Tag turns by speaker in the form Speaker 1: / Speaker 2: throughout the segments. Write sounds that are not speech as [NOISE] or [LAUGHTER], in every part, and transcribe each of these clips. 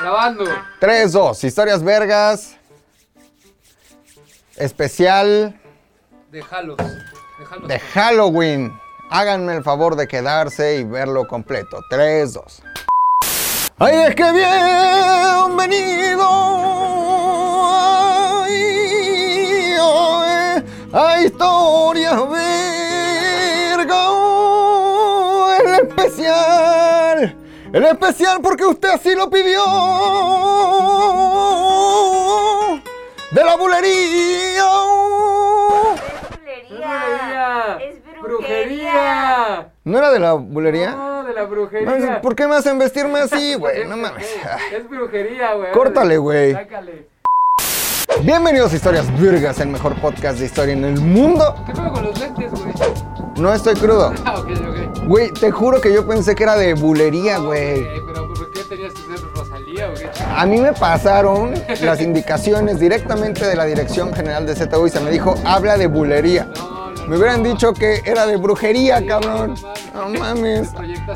Speaker 1: Grabando.
Speaker 2: 3, 2, historias vergas. Especial
Speaker 1: Déjalos. Déjalos.
Speaker 2: de Halloween. Háganme el favor de quedarse y verlo completo. 3, 2. ¡Ay, es que bienvenido! ¡Ay, ay, a historias verga! El especial. El especial porque usted así lo pidió. De la bulería.
Speaker 1: brujería!
Speaker 3: Es brujería.
Speaker 1: ¡Brujería!
Speaker 2: ¿No era de la bulería?
Speaker 1: No, de la brujería.
Speaker 2: ¿Por qué me hacen vestirme así, güey? No mames.
Speaker 1: Es brujería, güey.
Speaker 2: Córtale, güey.
Speaker 1: Sácale.
Speaker 2: Bienvenidos a Historias Virgas, el mejor podcast de historia en el mundo.
Speaker 1: ¿Qué pedo con los lentes, güey?
Speaker 2: No estoy crudo. [LAUGHS]
Speaker 1: Ah, ok, ok.
Speaker 2: Güey, te juro que yo pensé que era de bulería, güey.
Speaker 1: Pero ¿por qué tenías que ser Rosalía, güey?
Speaker 2: A mí me pasaron las indicaciones directamente de la Dirección General de ZU y se me dijo, habla de bulería.
Speaker 1: No, no,
Speaker 2: Me hubieran dicho que era de brujería, cabrón.
Speaker 1: no mames.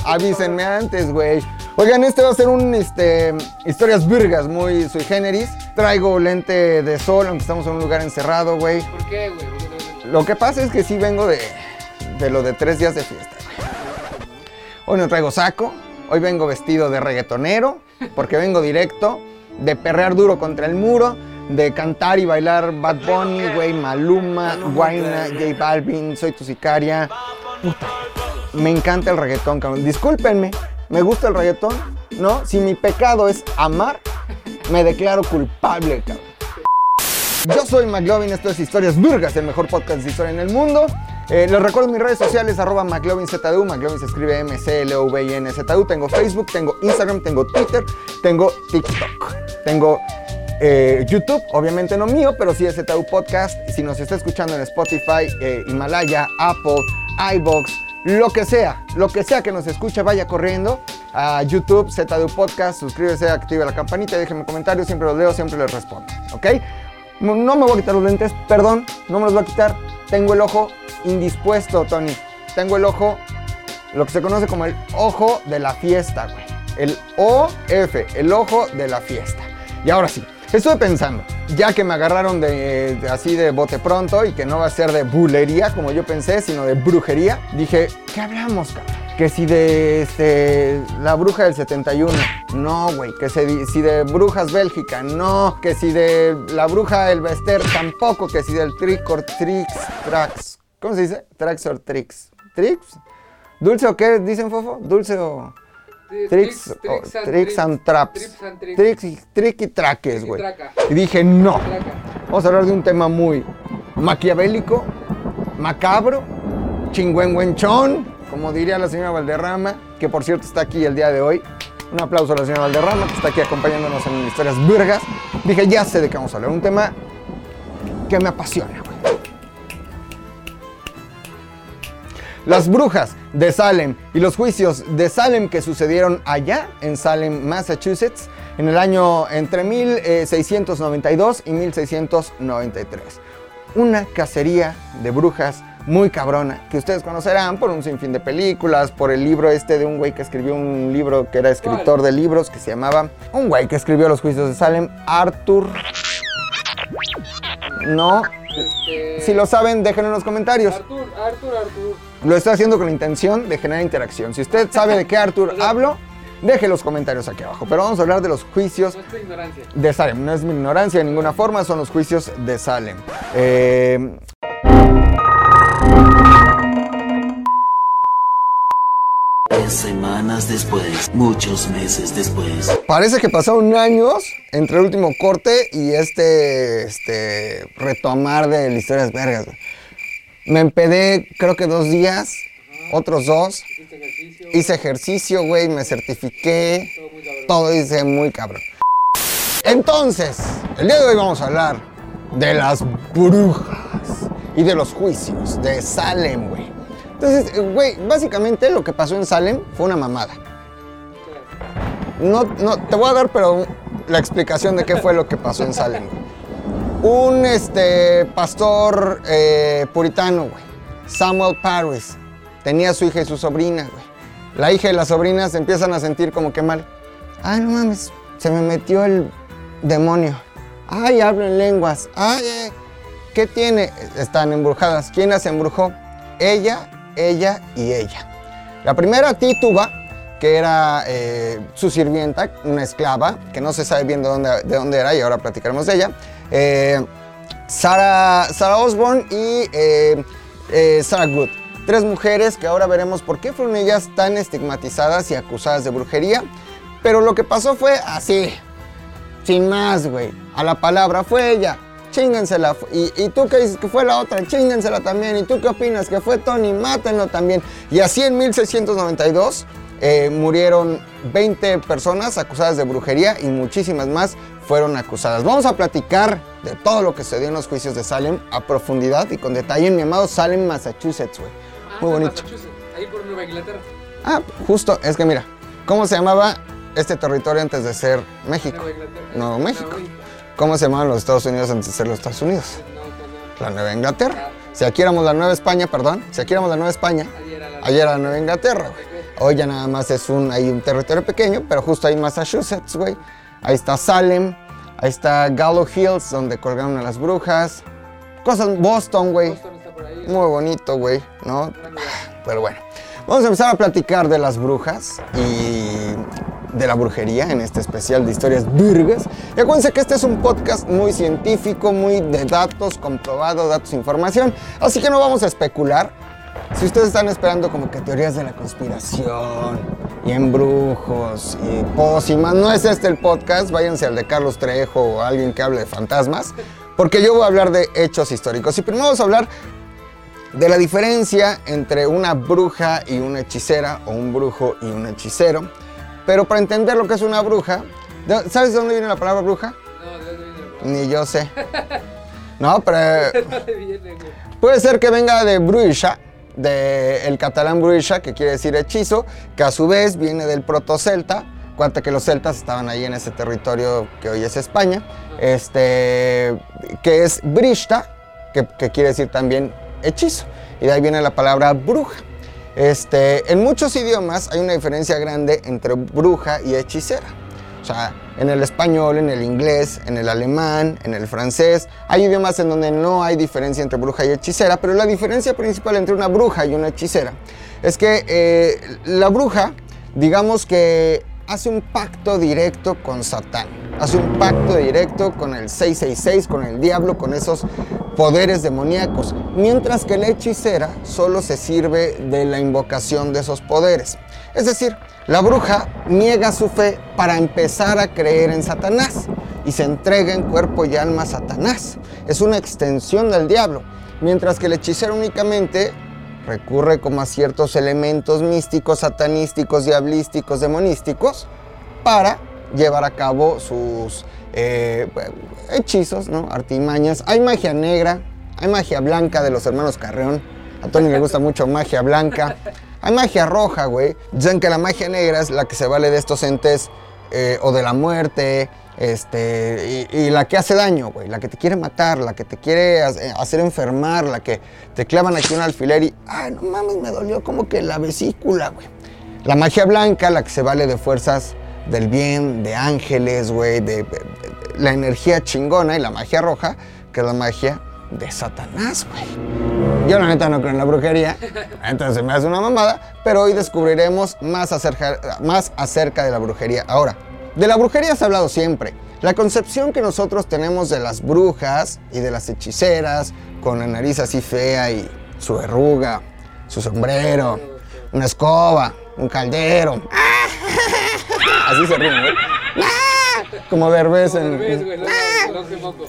Speaker 2: Avísenme antes, güey. Oigan, este va a ser un, este, historias virgas muy sui generis. Traigo lente de sol, aunque estamos en un lugar encerrado, güey.
Speaker 1: ¿Por qué, güey? ¿Por qué te-
Speaker 2: Lo que pasa es que sí vengo de, de lo de tres días de fiesta. Hoy no traigo saco, hoy vengo vestido de reggaetonero, porque vengo directo de perrear duro contra el muro, de cantar y bailar Bad Bunny, güey, Maluma, Guayna, J Balvin, Soy tu sicaria. Puta, me encanta el reggaetón, cabrón. Discúlpenme, me gusta el reggaetón, ¿no? Si mi pecado es amar, me declaro culpable, cabrón. Yo soy McLovin, esto es Historias Burgas, el mejor podcast de historia en el mundo. Eh, les recuerdo mis redes sociales, arroba McLovinZDU, McLovin se escribe M-C-L-O-V-I-N-Z-U. Tengo Facebook, tengo Instagram, tengo Twitter, tengo TikTok. Tengo eh, YouTube, obviamente no mío, pero sí es ZDU Podcast. Si nos está escuchando en Spotify, eh, Himalaya, Apple, iBox, lo que sea, lo que sea que nos escuche, vaya corriendo a YouTube, ZDU Podcast, suscríbese, active la campanita, déjenme comentarios, siempre los leo, siempre les respondo, ¿ok? No no me voy a quitar los lentes, perdón, no me los voy a quitar. Tengo el ojo indispuesto, Tony. Tengo el ojo, lo que se conoce como el ojo de la fiesta, güey. El OF, el ojo de la fiesta. Y ahora sí, estuve pensando, ya que me agarraron de, así de bote pronto y que no va a ser de bulería como yo pensé, sino de brujería, dije, ¿qué hablamos, cabrón? Que si de este, la bruja del 71, no, güey. Que si de, brujas Bélgica, no. Que si de la bruja El Bester, tampoco. Que si del Trick or Trix, Trax. ¿Cómo se dice? Trax or Trix. ¿Trix? ¿Dulce o qué dicen, Fofo? ¿Dulce o...?
Speaker 1: Tricks,
Speaker 2: Tricks, o-
Speaker 1: tricks and
Speaker 2: tricks and traps.
Speaker 1: Tricks.
Speaker 2: Y, trick y traques, güey. Y dije, no. Vamos a hablar de un tema muy maquiavélico, macabro, chingüengüenchón, como diría la señora Valderrama, que por cierto está aquí el día de hoy. Un aplauso a la señora Valderrama, que está aquí acompañándonos en Historias Virgas. Dije, ya sé de qué vamos a hablar, un tema que me apasiona, güey. Las brujas de Salem y los juicios de Salem que sucedieron allá en Salem, Massachusetts, en el año entre 1692 y 1693. Una cacería de brujas muy cabrona que ustedes conocerán por un sinfín de películas, por el libro este de un güey que escribió un libro que era escritor
Speaker 1: ¿Cuál?
Speaker 2: de libros que se llamaba un güey que escribió los juicios de Salem, Arthur. No,
Speaker 1: Este,
Speaker 2: si lo saben, déjenlo en los comentarios.
Speaker 1: Artur, Artur, Artur.
Speaker 2: Lo estoy haciendo con la intención de generar interacción. Si usted sabe de qué Arthur [LAUGHS] hablo, deje los comentarios aquí abajo. Pero vamos a hablar de los juicios
Speaker 1: No es tu ignorancia.
Speaker 2: de Salem. No es mi ignorancia de ninguna forma, son los juicios de Salem. Eh,
Speaker 4: Tres semanas después, muchos meses después.
Speaker 2: parece que pasaron años entre el último corte y este, este retomar de las historias vergas. Me empedé creo que dos días, otros dos.
Speaker 1: Ejercicio.
Speaker 2: Hice ejercicio, güey, me certifiqué.
Speaker 1: Todo muy cabrón.
Speaker 2: Todo hice muy cabrón. Entonces, el día de hoy vamos a hablar de las brujas y de los juicios de Salem, güey. Entonces, güey, básicamente lo que pasó en Salem fue una mamada. No, no, te voy a dar, pero la explicación de qué fue lo que pasó en Salem. güey. Un este, pastor eh, puritano, Samuel Paris, tenía su hija y su sobrina. La hija y la sobrina se empiezan a sentir como que mal. Ay, no mames, se me metió el demonio. Ay, hablo en lenguas. Ay, eh, ¿qué tiene? Están embrujadas. ¿Quién las embrujó? Ella, ella y ella. La primera Tituba, que era eh, su sirvienta, una esclava, que no se sabe bien de dónde, de dónde era y ahora platicaremos de ella. Eh, Sarah, Osborne y eh, eh, Sarah Good. Tres mujeres que ahora veremos por qué fueron ellas tan estigmatizadas y acusadas de brujería. Pero lo que pasó fue así, sin más, güey. A la palabra fue ella, chíngensela. Y, y tú que dices que fue la otra, chíngensela también. ¿Y tú qué opinas? Que fue Tony, mátenlo también. Y así en 1692 eh, murieron 20 personas acusadas de brujería y muchísimas más fueron acusadas. Vamos a platicar de todo lo que se dio en los juicios de Salem a profundidad y con detalle en mi amado Salem, Massachusetts, güey.
Speaker 1: Ah,
Speaker 2: Muy
Speaker 1: en
Speaker 2: bonito.
Speaker 1: Massachusetts, Ahí por Nueva Inglaterra.
Speaker 2: Ah, justo, es que mira, ¿cómo se llamaba este territorio antes de ser México?
Speaker 1: Nueva Inglaterra.
Speaker 2: Nuevo México. ¿Cómo se llamaban los Estados Unidos antes de ser los Estados Unidos? La Nueva Inglaterra. Si aquí éramos la Nueva España, perdón, si aquí éramos la Nueva España,
Speaker 1: Ayer era la.
Speaker 2: Nueva Inglaterra, güey. Hoy ya nada más es un, hay un territorio pequeño, pero justo ahí Massachusetts, güey. Ahí está Salem, ahí está Gallow Hills, donde colgaron a las brujas. Cosas, Boston, güey.
Speaker 1: Ahí.
Speaker 2: Muy bonito, güey, ¿no? Pero bueno, vamos a empezar a platicar de las brujas y de la brujería en este especial de historias virgas. Y acuérdense que este es un podcast muy científico, muy de datos, comprobado, datos, información. Así que no vamos a especular. Si ustedes están esperando como que teorías de la conspiración y embrujos y pócimas, no es este el podcast, váyanse al de Carlos Trejo o alguien que hable de fantasmas, porque yo voy a hablar de hechos históricos. Y primero vamos a hablar de la diferencia entre una bruja y una hechicera o un brujo y un hechicero. Pero para entender lo que es una bruja, ¿de- ¿sabes de dónde viene la palabra bruja?
Speaker 1: No, ¿de dónde viene la palabra?
Speaker 2: Ni yo sé. No, pero [LAUGHS]
Speaker 1: ¿De dónde viene, güey?
Speaker 2: puede ser que venga de bruixa, del catalán bruixa, que quiere decir hechizo, que a su vez viene del proto-celta. Cuenta que los celtas estaban ahí en ese territorio que hoy es España, este, que es brishta, que, que quiere decir también hechizo. Y de ahí viene la palabra bruja. Este, en muchos idiomas hay una diferencia grande entre bruja y hechicera. O sea, en el español, en el inglés, en el alemán, en el francés, hay idiomas en donde no hay diferencia entre bruja y hechicera, pero la diferencia principal entre una bruja y una hechicera es que eh, la bruja, digamos que hace un pacto directo con Satán, hace un pacto directo con el 666, con el diablo, con esos poderes demoníacos, mientras que la hechicera solo se sirve de la invocación de esos poderes. Es decir, la bruja niega su fe para empezar a creer en Satanás y se entrega en cuerpo y alma a Satanás. Es una extensión del diablo, mientras que el hechicero únicamente recurre como a ciertos elementos místicos, satanísticos, diablísticos, demonísticos para llevar a cabo sus eh, hechizos, ¿no? artimañas. Hay magia negra, hay magia blanca de los hermanos Carreón. A Tony le gusta mucho magia blanca. Hay magia roja, güey. Dicen que la magia negra es la que se vale de estos entes eh, o de la muerte, este, y, y la que hace daño, güey. La que te quiere matar, la que te quiere eh, hacer enfermar, la que te clavan aquí un alfiler y, ay, no mames, me dolió como que la vesícula, güey. La magia blanca, la que se vale de fuerzas del bien, de ángeles, güey, de, de- de- la energía chingona y la magia roja, que es la magia de Satanás, güey. Yo la neta no creo en la brujería, [LAUGHS] entonces me hace una mamada, pero hoy descubriremos más acerca, más acerca de la brujería. Ahora, de la brujería se ha hablado siempre. La concepción que nosotros tenemos de las brujas y de las hechiceras, con la nariz así fea y su verruga, su sombrero, una escoba, un caldero. [LAUGHS] Así se ríen, güey. Como Derbez en...
Speaker 1: Güey, longe moco.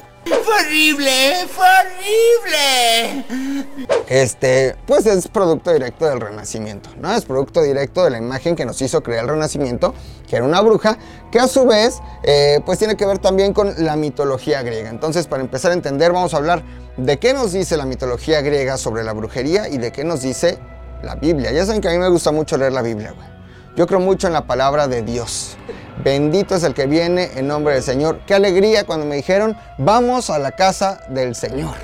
Speaker 2: Este, pues es producto directo del Renacimiento, ¿no? Es producto directo de la imagen que nos hizo crear el Renacimiento, que era una bruja, que a su vez, eh, pues tiene que ver también con la mitología griega. Entonces, para empezar a entender, vamos a hablar de qué nos dice la mitología griega sobre la brujería y de qué nos dice la Biblia. Ya saben que a mí me gusta mucho leer la Biblia, güey. Yo creo mucho en la palabra de Dios. Bendito es el que viene en nombre del Señor. Qué alegría cuando me dijeron, vamos a la casa del Señor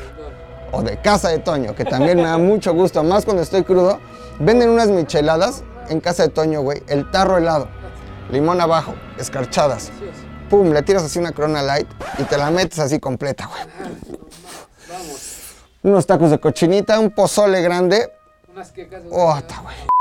Speaker 2: o de Casa de Toño, que también me da [LAUGHS] mucho gusto, más cuando estoy crudo. Venden unas micheladas en Casa de Toño, güey, el tarro helado, limón abajo, escarchadas. pum, le tiras así una Corona Light y te la metes así completa, güey.
Speaker 1: Vamos.
Speaker 2: Unos tacos de cochinita, un pozole grande.
Speaker 1: Unas quecas.
Speaker 2: Oh, güey.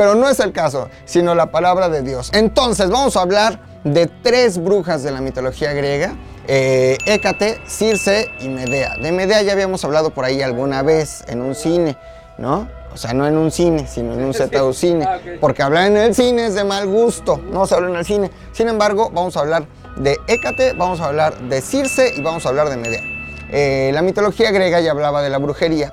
Speaker 2: Pero no es el caso, sino la palabra de Dios. Entonces, vamos a hablar de tres brujas de la mitología griega. eh, Hécate, Circe y Medea. De Medea ya habíamos hablado por ahí alguna vez en un cine, ¿no? O sea, no en un cine, sino en un [LAUGHS] ZU cine.
Speaker 1: Ah.
Speaker 2: Porque hablar en el cine es de mal gusto. No se habla en el cine. Sin embargo, vamos a hablar de Hécate, vamos a hablar de Circe y vamos a hablar de Medea. Eh, la mitología griega ya hablaba de la brujería.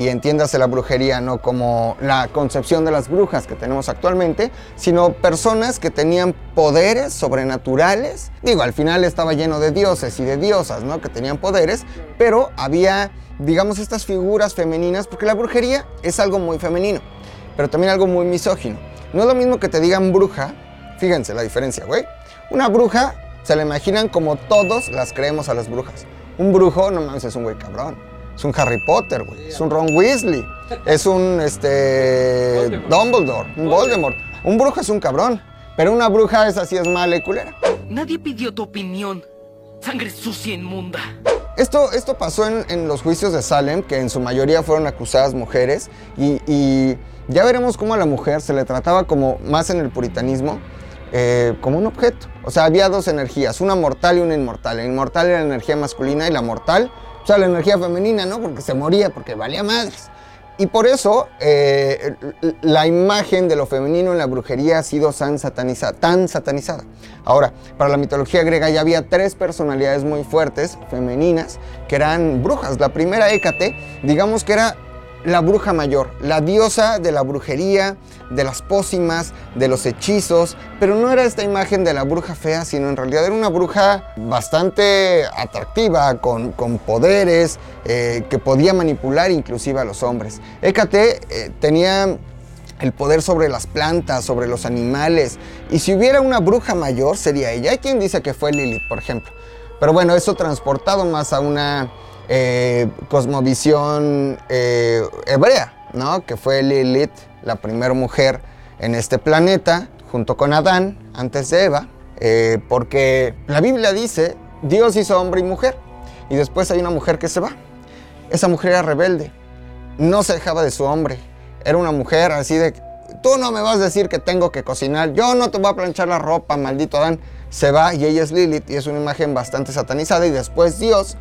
Speaker 2: Y entiéndase la brujería no como la concepción de las brujas que tenemos actualmente, sino personas que tenían poderes sobrenaturales. Digo, al final estaba lleno de dioses y de diosas, ¿no? Que tenían poderes, pero había, digamos, estas figuras femeninas, porque la brujería es algo muy femenino, pero también algo muy misógino. No es lo mismo que te digan bruja, fíjense la diferencia, güey. Una bruja se la imaginan como todos las creemos a las brujas. Un brujo, no mames, es un güey cabrón. Es un Harry Potter, güey. Es un Ron Weasley. Es un, este,
Speaker 1: Voldemort.
Speaker 2: Dumbledore. Un Voldemort. Un brujo es un cabrón. Pero una bruja es así, es mala y culera.
Speaker 3: Nadie pidió tu opinión. Sangre sucia e inmunda.
Speaker 2: Esto, esto pasó en, en los juicios de Salem, que en su mayoría fueron acusadas mujeres, y, y ya veremos cómo a la mujer se le trataba como, más en el puritanismo, eh, como un objeto. O sea, había dos energías, una mortal y una inmortal. La inmortal era la energía masculina y la mortal, la energía femenina, ¿no? Porque se moría, porque valía madres. Y por eso eh, la imagen de lo femenino en la brujería ha sido tan satanizada, tan satanizada. Ahora, para la mitología griega ya había tres personalidades muy fuertes, femeninas, que eran brujas. La primera, Hécate, digamos que era la bruja mayor, la diosa de la brujería, de las pócimas, de los hechizos, pero no era esta imagen de la bruja fea, sino en realidad era una bruja bastante atractiva, con, con poderes, eh, que podía manipular inclusive a los hombres. Hécate eh, tenía el poder sobre las plantas, sobre los animales, y si hubiera una bruja mayor sería ella. Hay quien dice que fue Lilith, por ejemplo. Pero bueno, eso transportado más a una eh, cosmovisión eh, hebrea, ¿no? Que fue Lilith, la primera mujer en este planeta, junto con Adán, antes de Eva, eh, porque la Biblia dice, Dios hizo hombre y mujer, y después hay una mujer que se va. Esa mujer era rebelde, no se dejaba de su hombre, era una mujer así de, tú no me vas a decir que tengo que cocinar, yo no te voy a planchar la ropa, maldito Adán. Se va y ella es Lilith y es una imagen bastante satanizada y después Dios,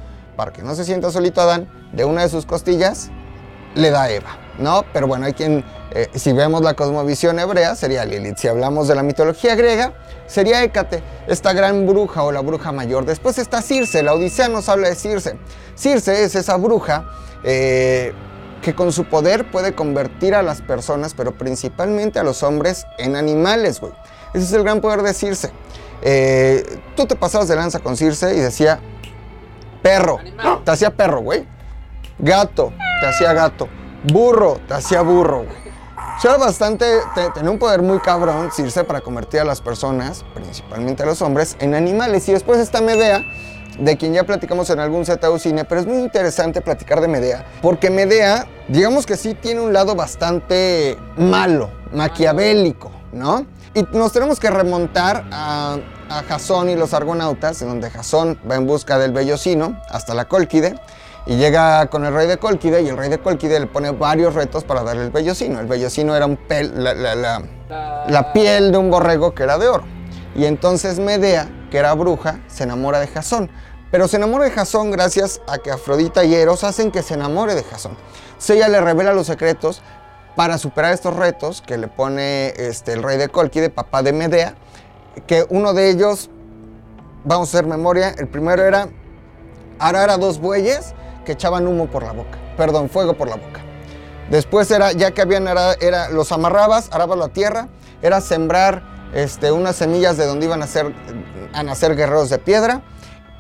Speaker 2: que no se sienta solito Adán, de una de sus costillas le da Eva, ¿no? Pero bueno, hay quien, eh, si vemos la cosmovisión hebrea, sería Lilith. Si hablamos de la mitología griega, sería Hécate, esta gran bruja o la bruja mayor. Después está Circe, la Odisea nos habla de Circe. Circe es esa bruja eh, que con su poder puede convertir a las personas, pero principalmente a los hombres, en animales, güey. Ese es el gran poder de Circe. Eh, tú te pasabas de lanza con Circe y decía, perro,
Speaker 1: Animal.
Speaker 2: te hacía perro, güey. Gato, te hacía gato. Burro, te hacía burro, güey. O sea, bastante, te- tenía un poder muy cabrón, Circe, para convertir a las personas, principalmente a los hombres, en animales. Y después está Medea, de quien ya platicamos en algún ZU Cine, pero es muy interesante platicar de Medea, porque Medea, digamos que sí tiene un lado bastante malo, maquiavélico, ¿no? Y nos tenemos que remontar a, a Jasón y los argonautas, en donde Jasón va en busca del vellocino hasta la Cólquide, y llega con el rey de Cólquide, y el rey de Cólquide le pone varios retos para darle el vellocino. El vellocino era un pel, la- la- la, la piel de un borrego que era de oro. Y entonces Medea, que era bruja, se enamora de Jasón. Pero se enamora de Jasón gracias a que Afrodita y Eros hacen que se enamore de Jasón. Entonces ella le revela los secretos para superar estos retos que le pone este, el rey de Cólquide, papá de Medea, que uno de ellos, vamos a hacer memoria, el primero era arar a dos bueyes que echaban humo por la boca, perdón, fuego por la boca. Después era, ya que habían arado, era, los amarrabas, arabas la tierra, era sembrar este, unas semillas de donde iban a, ser, a nacer guerreros de piedra.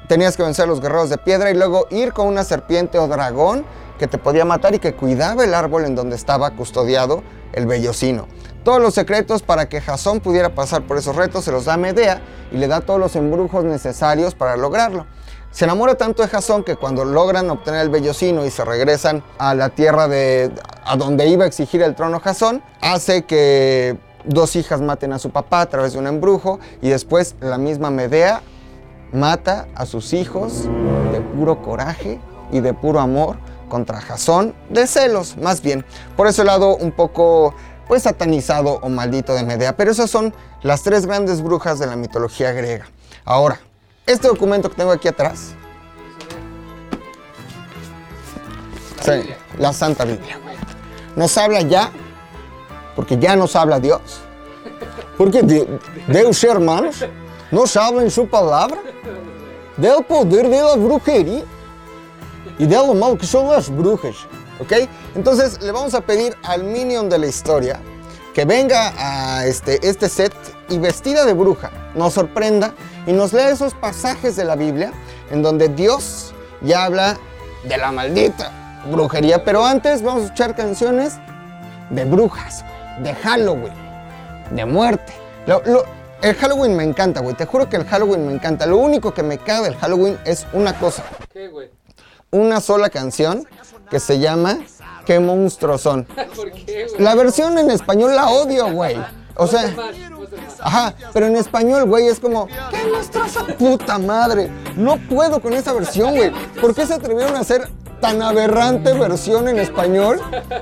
Speaker 2: Tenías que vencer a los guerreros de piedra y luego ir con una serpiente o dragón que te podía matar y que cuidaba el árbol en donde estaba custodiado el vellocino. Todos los secretos para que Jasón pudiera pasar por esos retos se los da Medea y le da todos los embrujos necesarios para lograrlo. Se enamora tanto de Jasón que cuando logran obtener el vellocino y se regresan a la tierra de a donde iba a exigir el trono Jasón, hace que dos hijas maten a su papá a través de un embrujo y después la misma Medea mata a sus hijos de puro coraje y de puro amor contra Jasón, de celos más bien. Por ese lado un poco pues satanizado o maldito de Medea. Pero esas son las tres grandes brujas de la mitología griega. Ahora, este documento que tengo aquí atrás, la Santa Biblia, nos habla ya, porque ya nos habla Dios. Porque Deus, hermanos, nos habla en su palabra del poder de la brujería y de lo malo que son las brujas. ¿Ok? Entonces le vamos a pedir al minion de la historia que venga a este, este set y vestida de bruja nos sorprenda y nos lea esos pasajes de la Biblia en donde Dios ya habla de la maldita brujería. Pero antes vamos a escuchar canciones de brujas, de Halloween, de muerte. Lo- el Halloween me encanta, güey. Te juro que el Halloween me encanta. Lo único que me caga del Halloween es una cosa
Speaker 1: ¿Qué, güey?
Speaker 2: Una sola canción que se llama ¿Qué monstruos son? [LAUGHS]
Speaker 1: ¿Por qué, güey?
Speaker 2: La versión en español la odio, güey. O sea, ajá, pero en español, güey, es como ¿Qué monstruos son? Puta madre. No puedo con esa versión, güey. ¿Por qué se atrevieron a hacer tan aberrante versión en español?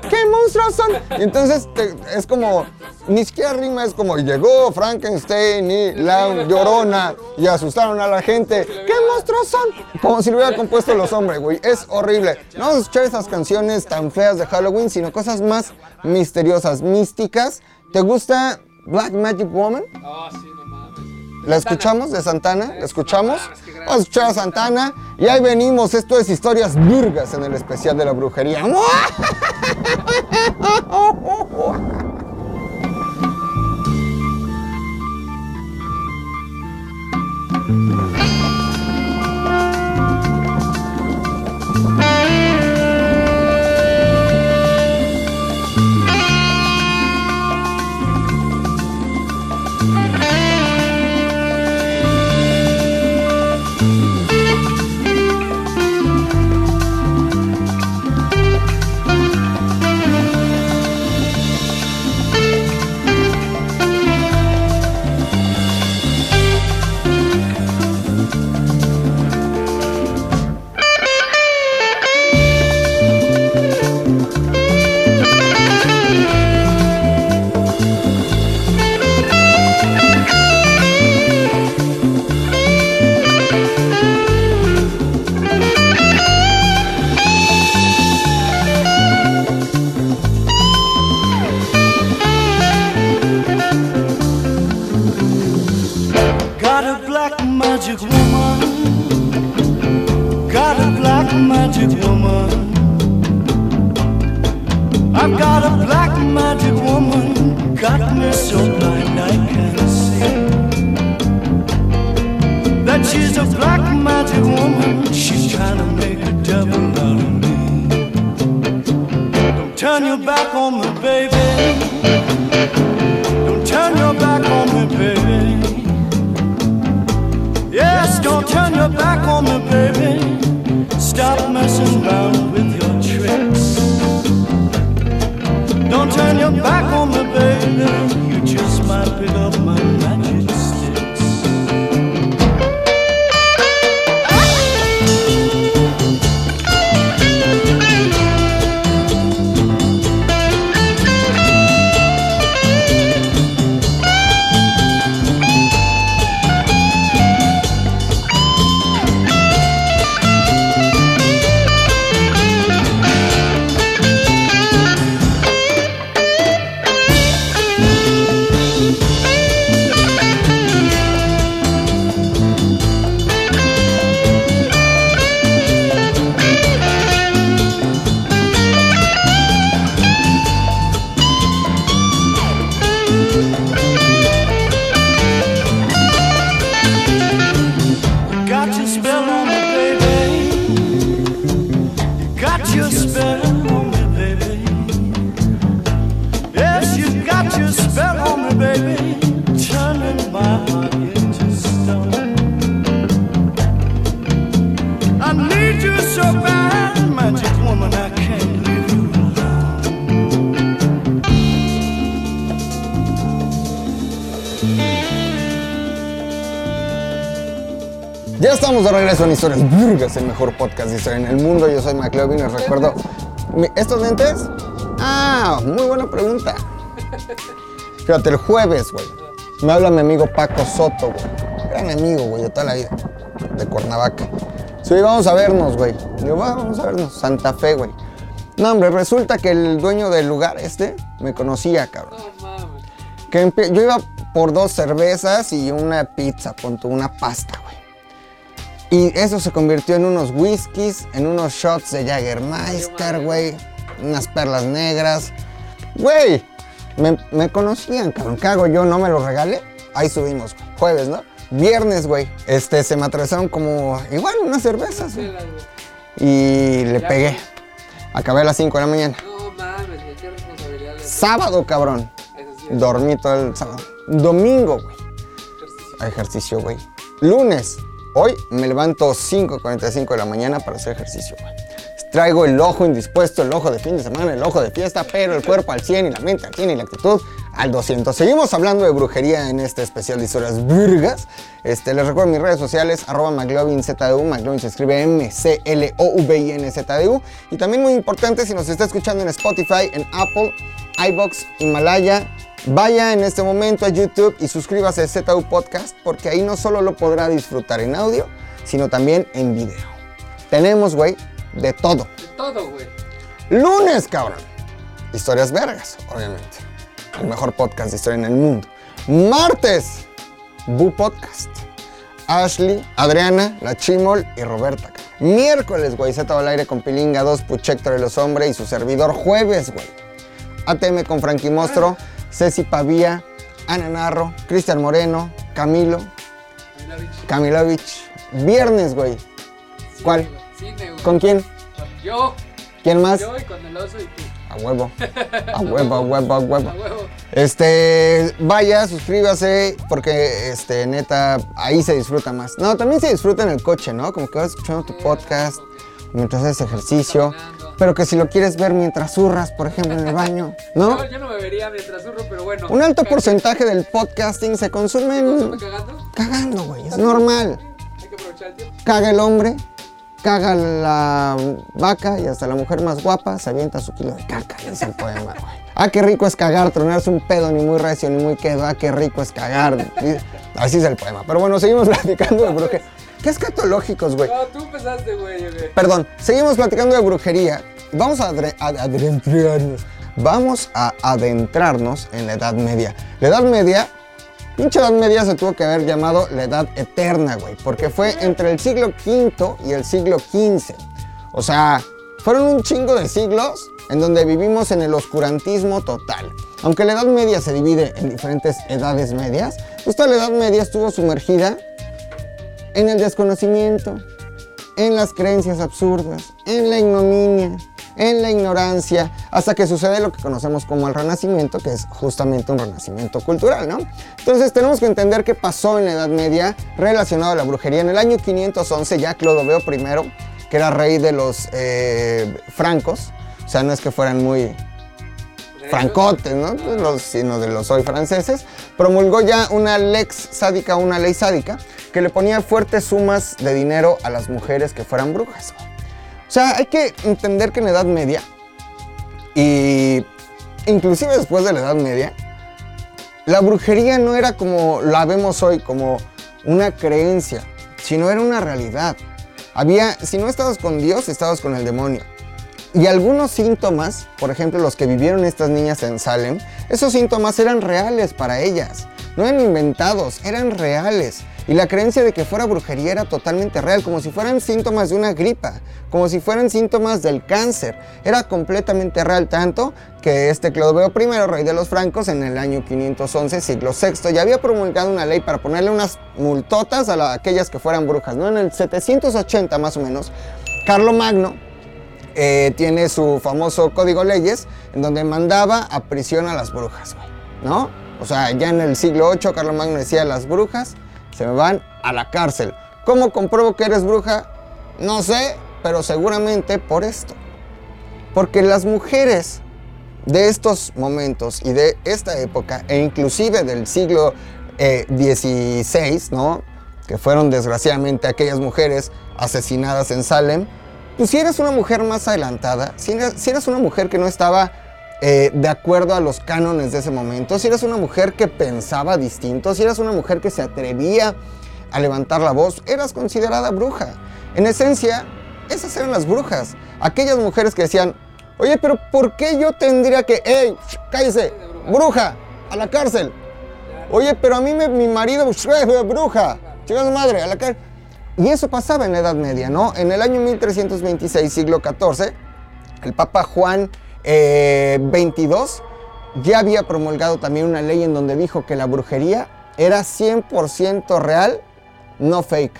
Speaker 2: ¿Qué monstruos son? Y entonces es como ni siquiera rima, es como llegó Frankenstein y la llorona y asustaron a la gente. ¿Qué monstruos son? Como si lo hubiera compuesto los hombres, güey. Es horrible. No vamos a escuchar esas canciones tan feas de Halloween, sino cosas más misteriosas, místicas. ¿Te gusta Black Magic Woman?
Speaker 1: Ah, sí, no mames.
Speaker 2: ¿La escuchamos de Santana? ¿La escuchamos? Vamos a escuchar a Santana y ahí venimos. Esto es Historias Virgas en el especial de la brujería. [LAUGHS]
Speaker 5: got your spell on me, baby. Yes, you got your spell on me, baby.
Speaker 2: Estamos de regreso en Historias Burgas, el mejor podcast de historia en el mundo. Yo soy McLovin y les recuerdo. ¿Estos lentes? Ah, muy buena pregunta. Fíjate, el jueves, güey. Me habla mi amigo Paco Soto, güey. Gran amigo, güey, de toda la vida. De Cuernavaca. Sí, vamos a vernos, güey. Digo, "Va, vamos a vernos. Santa Fe, güey. No, hombre, resulta que el dueño del lugar este me conocía, cabrón.
Speaker 1: No mames.
Speaker 2: Que yo iba por dos cervezas y una pizza, punto, una pasta, güey. Y eso se convirtió en unos whiskies, en unos shots de Jagermeister, güey. Unas perlas negras. Güey, me, me conocían, cabrón. ¿Qué hago yo? ¿No me lo regalé? Ahí subimos. Jueves, ¿no? Viernes, güey. Este, se me atravesaron como, igual, unas cervezas, güey. Y le pegué. Acabé a las 5 de la mañana.
Speaker 1: No mames, qué responsabilidad.
Speaker 2: Sábado, cabrón.
Speaker 1: Eso sí es
Speaker 2: Dormí todo el sábado. Domingo, güey.
Speaker 1: ejercicio,
Speaker 2: güey. Lunes, hoy me levanto 5.45 de la mañana para hacer ejercicio. Traigo el ojo indispuesto, el ojo de fin de semana, el ojo de fiesta, pero el cuerpo al 100 y la mente al 100 y la actitud al 200. Seguimos hablando de brujería en este especial de historias virgas. Este, les recuerdo mis redes sociales, arroba McLovinZDU, McLovin se escribe M-C-L-O-V-I-N-Z-D-U. Y también muy importante, si nos está escuchando en Spotify, en Apple, iBox, Himalaya, Vaya en este momento a YouTube y suscríbase a ZU Podcast porque ahí no solo lo podrá disfrutar en audio, sino también en video. Tenemos, güey, de todo.
Speaker 1: De todo, güey.
Speaker 2: Lunes, cabrón. Historias vergas, obviamente. El mejor podcast de historia en el mundo. Martes, Bu Podcast. Ashley, Adriana, La Chimol y Roberta. Miércoles, güey, Z al aire con Pilinga 2, Puchector de los Hombres y su servidor. Jueves, güey. ATM con Frankie Mostro, Ceci Pavía, Ana Narro, Cristian Moreno, Camilo,
Speaker 1: Milavich.
Speaker 2: Kamilovich. Viernes, güey. ¿Cuál?
Speaker 1: Cine, güey.
Speaker 2: ¿Con quién?
Speaker 1: Yo.
Speaker 2: ¿Quién más?
Speaker 1: Yo y con el oso y tú.
Speaker 2: A huevo. [LAUGHS] A huevo, a huevo, a huevo.
Speaker 1: A huevo.
Speaker 2: Este, vaya, suscríbase, porque, este, neta, ahí se disfruta más. No, también se disfruta en el coche, ¿no? Como que vas escuchando tu podcast mientras haces ejercicio. Pero que si lo quieres ver mientras zurras, por ejemplo, en el baño, ¿no?
Speaker 1: Yo, [LAUGHS] yo no me vería mientras zurro, pero bueno.
Speaker 2: Un alto porcentaje del podcasting se consume en-
Speaker 1: ¿Consume cagando?
Speaker 2: cagando, güey. Es normal.
Speaker 1: Hay que aprovechar el tiempo.
Speaker 2: Caga el hombre, caga la vaca y hasta la mujer más guapa se avienta su kilo de caca. Es el poema, güey. Ah, qué rico es cagar, tronarse un pedo ni muy recio ni muy quedo. Ah, qué rico es cagar. Así es el poema. Pero bueno, seguimos [LAUGHS] platicando de brujería. ¿Qué escatológicos, güey?
Speaker 1: No, tú empezaste, güey. güey.
Speaker 2: Perdón, seguimos platicando de brujería. Vamos a adre- a- adentrarnos. Vamos a adentrarnos en la Edad Media. La Edad Media, pinche Edad Media se tuvo que haber llamado la Edad Eterna, güey, porque fue entre el siglo V y el siglo XV. O sea, fueron un chingo de siglos en donde vivimos en el oscurantismo total. Aunque la Edad Media se divide en diferentes edades medias, pues toda la Edad Media estuvo sumergida en el desconocimiento, en las creencias absurdas, en la ignominia, en la ignorancia, hasta que sucede lo que conocemos como el renacimiento, que es justamente un renacimiento cultural, ¿no? Entonces tenemos que entender qué pasó en la Edad Media relacionado a la brujería. En el año 511 ya Clodoveo I, que era rey de los eh, francos, o sea, no es que fueran muy francotes, ¿no? Los, sino de los hoy franceses, promulgó ya una lex sádica, una ley sádica, que le ponía fuertes sumas de dinero a las mujeres que fueran brujas. O sea, hay que entender que en la Edad Media, y inclusive después de la Edad Media, la brujería no era como la vemos hoy, como una creencia, sino era una realidad. Había, si no estabas con Dios, estabas con el demonio. Y algunos síntomas, por ejemplo los que vivieron estas niñas en Salem, esos síntomas eran reales para ellas. No eran inventados, eran reales. Y la creencia de que fuera brujería era totalmente real, como si fueran síntomas de una gripa, como si fueran síntomas del cáncer. Era completamente real, tanto que este Clodoveo I, rey de los francos, en el año 511, siglo VI, ya había promulgado una ley para ponerle unas multotas a la- aquellas que fueran brujas. ¿no? En el 780 más o menos, Carlo Magno eh, tiene su famoso código leyes en donde mandaba a prisión a las brujas, ¿no? O sea, ya en el siglo VIII Carlomagno decía las brujas se me van a la cárcel. ¿Cómo compruebo que eres bruja? No sé, pero seguramente por esto. Porque las mujeres de estos momentos y de esta época, e inclusive del siglo XVI, ¿no? que fueron desgraciadamente aquellas mujeres asesinadas en Salem, pues si eras una mujer más adelantada, si eras, si eras una mujer que no estaba eh, de acuerdo a los cánones de ese momento, si eras una mujer que pensaba distinto, si eras una mujer que se atrevía a levantar la voz, eras considerada bruja. En esencia, esas eran las brujas. Aquellas mujeres que decían, oye, pero ¿por qué yo tendría que, ¡ey, cállese, bruja, a la cárcel! Oye, pero a mí me- mi marido, [LAUGHS] bruja, chingada madre, a la cárcel. Y eso pasaba en la Edad Media, ¿no? En el año 1326, siglo XIV, el Papa Juan eh, 22 ya había promulgado también una ley en donde dijo que la brujería era 100% real, no fake.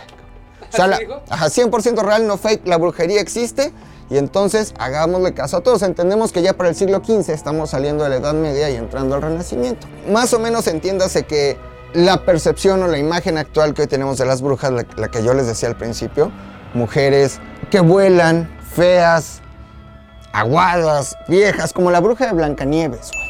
Speaker 2: O sea, ajá, 100% real, no fake, la brujería existe y entonces hagámosle caso a todos. Entendemos que ya para el siglo XV estamos saliendo de la Edad Media y entrando al Renacimiento. Más o menos entiéndase que la percepción o la imagen actual que hoy tenemos de las brujas, la, la que yo les decía al principio, mujeres que vuelan, feas, aguadas, viejas, como la bruja de Blancanieves. güey.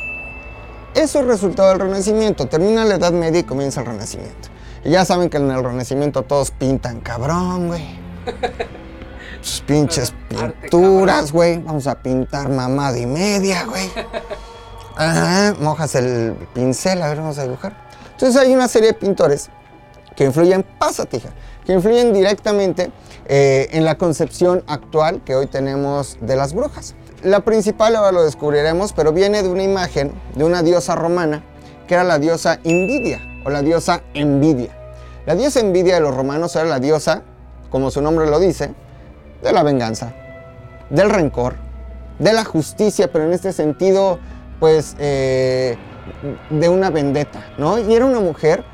Speaker 2: Eso es resultado del Renacimiento. Termina la Edad Media y comienza el Renacimiento. Y ya saben que en el Renacimiento todos pintan cabrón, güey. [LAUGHS] Sus pinches pinturas, güey. Vamos a pintar mamada y media, güey. [LAUGHS] Ajá, mojas el pincel, a ver, vamos a dibujar. Entonces hay una serie de pintores que influyen, pásatija, que influyen directamente eh, en la concepción actual que hoy tenemos de las brujas. La principal ahora lo descubriremos, pero viene de una imagen de una diosa romana que era la diosa Invidia o la diosa Envidia. La diosa Envidia de los romanos era la diosa, como su nombre lo dice, de la venganza, del rencor, de la justicia, pero en este sentido, pues, eh, de una vendetta, ¿no? Y era una mujer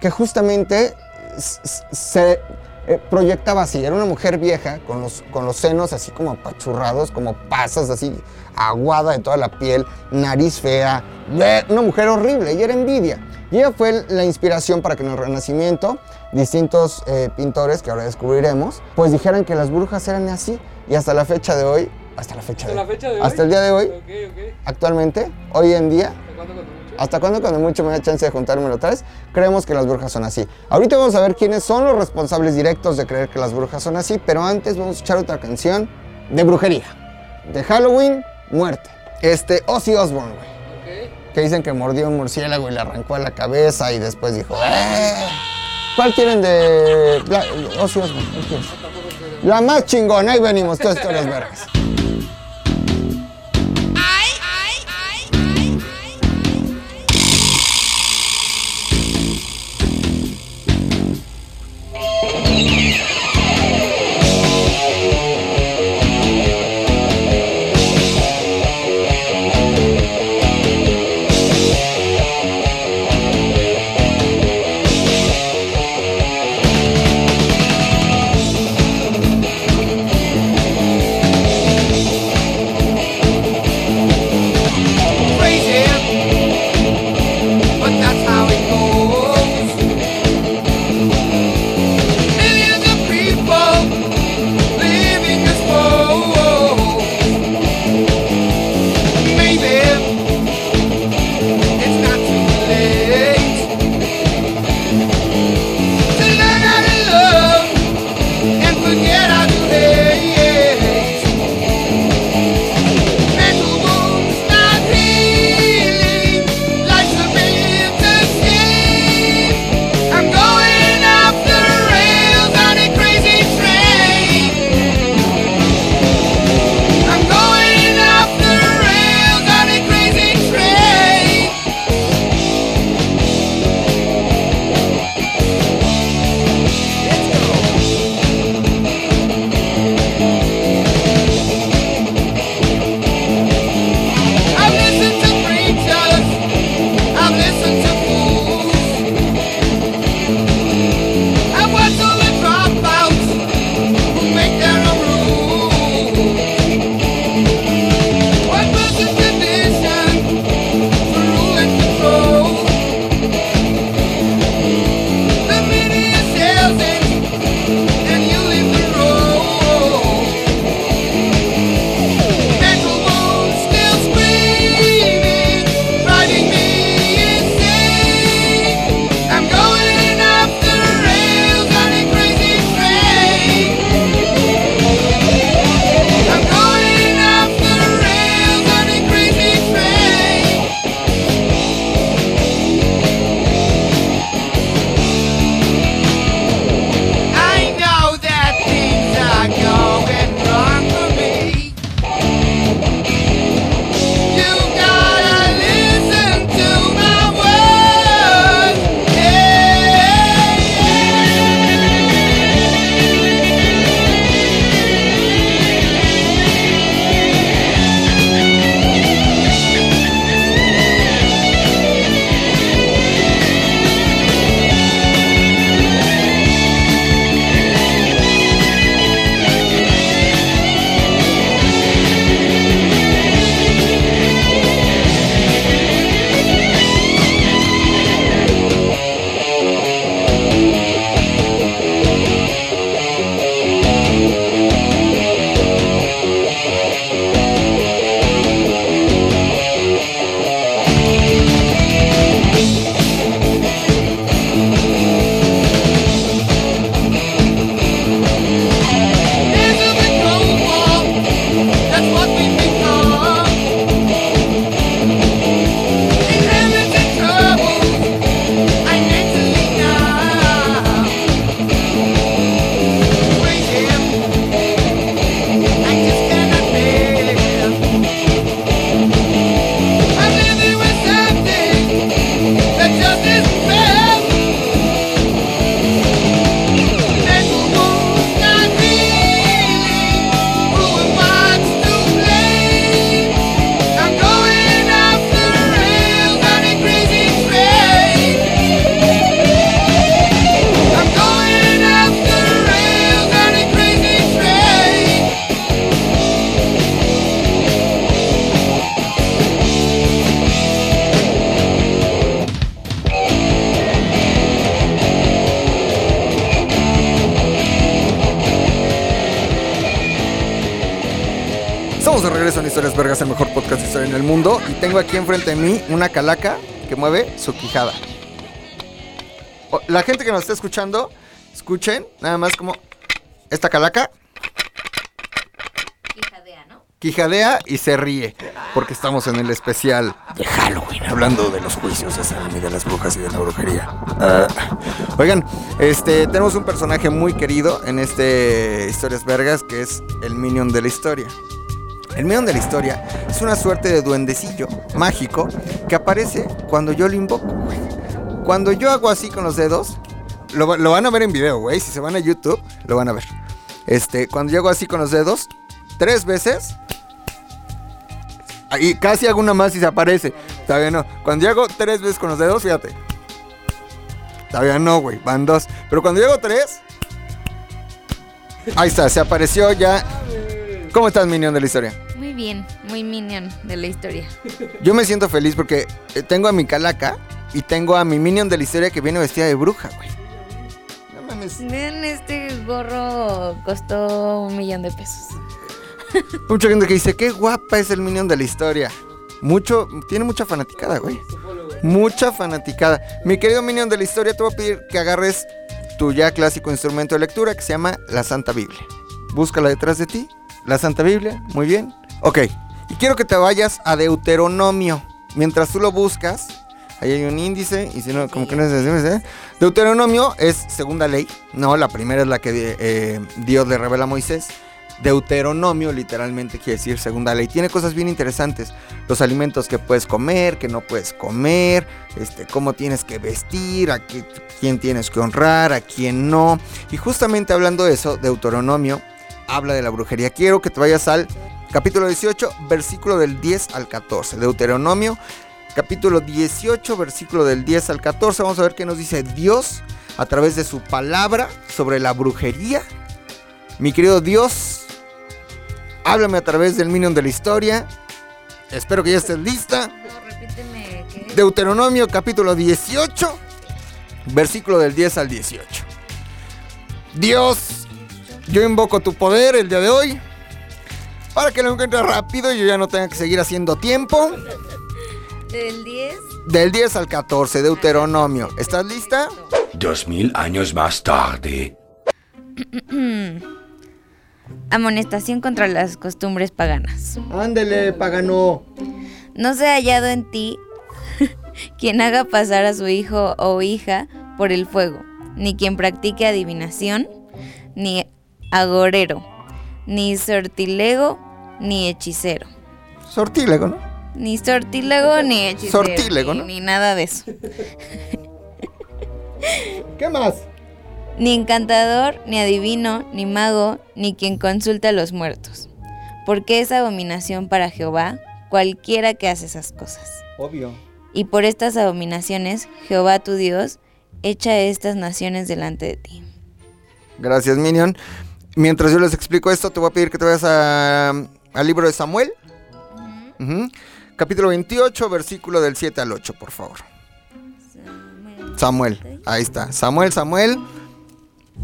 Speaker 2: que justamente se eh, proyectaba así. Era una mujer vieja, con los, con los senos así como apachurrados, como pasas así, aguada de toda la piel, nariz fea, bleh, una mujer horrible, y era envidia. Y ella fue la inspiración para que en el Renacimiento distintos eh, pintores, que ahora descubriremos, pues dijeran que las brujas eran así. Y hasta la fecha de hoy, hasta la fecha,
Speaker 1: ¿Hasta
Speaker 2: de,
Speaker 1: la fecha de hoy?
Speaker 2: hasta el día de hoy,
Speaker 1: Ok, ok.
Speaker 2: actualmente, hoy en día,
Speaker 1: ¿Hasta cuándo cuando mucho?
Speaker 2: ¿Hasta cuándo cuando mucho me da chance de juntármelo otra vez? Creemos que las brujas son así. Ahorita vamos a ver quiénes son los responsables directos de creer que las brujas son así, pero antes vamos a escuchar otra canción de brujería. De Halloween, muerte. Este, Ozzy Osbourne, güey.
Speaker 1: Ok.
Speaker 2: Que dicen que mordió un murciélago y le arrancó a la cabeza y después dijo, ¡eh! ¿Cuál quieren de Ozzy Osbourne? La más chingona, ahí venimos, todas estas vergas. Vergas, el mejor podcast de historia en el mundo. Y tengo aquí enfrente de mí una calaca que mueve su quijada. La gente que nos está escuchando, escuchen nada más como esta calaca quijadea y se ríe. Porque estamos en el especial de Halloween, hablando de los juicios de Salem y de las brujas y de la brujería. Ah, oigan, este, tenemos un personaje muy querido en este Historias Vergas que es el Minion de la historia. El Minion de la historia es una suerte de duendecillo mágico que aparece cuando yo lo invoco. Cuando yo hago así con los dedos, lo, va- lo van a ver en video, güey. Si se van a YouTube, lo van a ver. Este, cuando yo hago así con los dedos, tres veces. Y casi hago una más y se aparece. Todavía no. Cuando yo hago tres veces con los dedos, fíjate. Todavía no, güey. Van dos. Pero cuando yo hago tres. Ahí está, se apareció ya. ¿Cómo estás, Minion de la historia?
Speaker 6: Bien, muy minion de la historia.
Speaker 2: Yo me siento feliz porque eh, tengo a mi calaca y tengo a mi Minion de la historia que viene vestida de bruja, güey. No mames.
Speaker 6: Vean, este gorro costó un millón de pesos. [LAUGHS]
Speaker 2: Mucha gente que dice, qué guapa es el Minion de la historia. Mucho, tiene mucha fanaticada, güey. Mucha fanaticada. Mi querido Minion de la historia, te voy a pedir que agarres tu ya clásico instrumento de lectura que se llama la Santa Biblia. Búscala detrás de ti. La Santa Biblia, muy bien. Ok, y quiero que te vayas a Deuteronomio. Mientras tú lo buscas, ahí hay un índice, y si no, como que no es... ¿eh? Deuteronomio es segunda ley. No, la primera es la que eh, Dios le revela a Moisés. Deuteronomio literalmente quiere decir segunda ley. Tiene cosas bien interesantes. Los alimentos que puedes comer, que no puedes comer, este, cómo tienes que vestir, a quién tienes que honrar, a quién no. Y justamente hablando de eso, Deuteronomio habla de la brujería. Quiero que te vayas al capítulo 18, versículo del 10 al 14. Deuteronomio, capítulo 18, versículo del 10 al 14. Vamos a ver qué nos dice Dios a través de su palabra sobre la brujería. Mi querido Dios, háblame a través del Minion de la historia. Espero que ya estés lista. Deuteronomio capítulo 18, versículo del 10 al 18. Dios, yo invoco tu poder el día de hoy para que lo encuentres rápido y yo ya no tenga que seguir haciendo tiempo.
Speaker 6: Del 10.
Speaker 2: Del 10 al 14, Deuteronomio. ¿Estás lista?
Speaker 7: Dos mil años más tarde. [CLEARS THROAT]
Speaker 6: Amonestación contra las costumbres paganas.
Speaker 2: Ándele, pagano.
Speaker 6: No se ha hallado en ti [LAUGHS] quien haga pasar a su hijo o hija por el fuego, ni quien practique adivinación, ni agorero, ni sortilego, ni hechicero.
Speaker 2: Sortílego, ¿no?
Speaker 6: Ni sortílego ni hechicero.
Speaker 2: Sortílego,
Speaker 6: ni-
Speaker 2: ¿no?
Speaker 6: Ni nada de eso. [LAUGHS]
Speaker 2: ¿Qué más?
Speaker 6: Ni encantador, ni adivino, ni mago, ni quien consulta a los muertos. Porque es abominación para Jehová cualquiera que hace esas cosas.
Speaker 2: Obvio.
Speaker 6: Y por estas abominaciones, Jehová tu Dios echa estas naciones delante de ti.
Speaker 2: Gracias, Minion. Mientras yo les explico esto, te voy a pedir que te vayas a- al libro de Samuel. Capítulo 28, versículo del 7 al 8, por favor. Samuel, ahí está. Samuel, Samuel,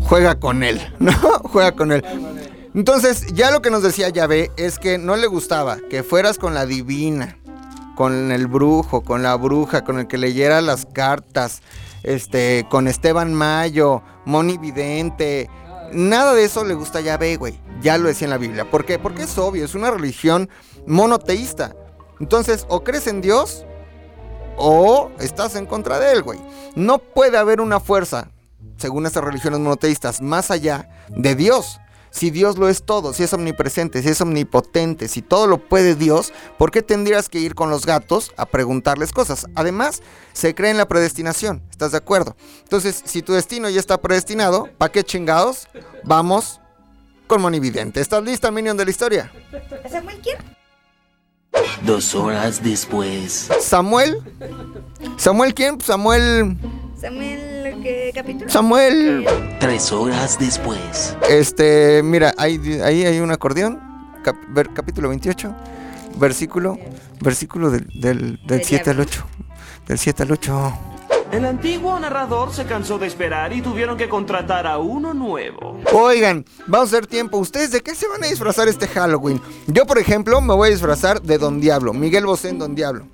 Speaker 2: juega con él, [LAUGHS] ¿no? juega con él. Entonces, ya lo que nos decía Yahvé es que no le gustaba que fueras con la divina, con el brujo, con la bruja, con el que leyera las cartas, este, con Esteban Mayo, Moni Vidente. Nada de eso le gusta a Yahvé, güey. Ya lo decía en la Biblia. ¿Por qué? Porque es obvio, es una religión monoteísta. Entonces, o crees en Dios o estás en contra de él, güey. No puede haber una fuerza, según estas religiones monoteístas, más allá de Dios. Si Dios lo es todo, si es omnipresente, si es omnipotente, si todo lo puede Dios, ¿por qué tendrías que ir con los gatos a preguntarles cosas? Además, se cree en la predestinación, ¿estás de acuerdo? Entonces, si tu destino ya está predestinado, ¿para qué chingados? Vamos con Monividente. ¿Estás lista, Minion de la historia?
Speaker 6: ¿Samuel quién?
Speaker 4: Dos horas después.
Speaker 2: Samuel. ¿Samuel quién? Samuel.
Speaker 6: ¿Samuel qué capítulo?
Speaker 2: Samuel.
Speaker 4: Tres horas después.
Speaker 2: Este, mira, ahí, ahí hay un acordeón. cap- ver- capítulo 28. Versículo. Versículo del, del, del
Speaker 6: Del
Speaker 2: 7 al
Speaker 6: diablo.
Speaker 2: 8. Del 7 al 8.
Speaker 5: El antiguo narrador se cansó de esperar y tuvieron que contratar a uno nuevo.
Speaker 2: Oigan, vamos a hacer tiempo. ¿Ustedes de qué se van a disfrazar este Halloween? Yo, por ejemplo, me voy a disfrazar de Don Diablo. Miguel Bosé en Don Diablo.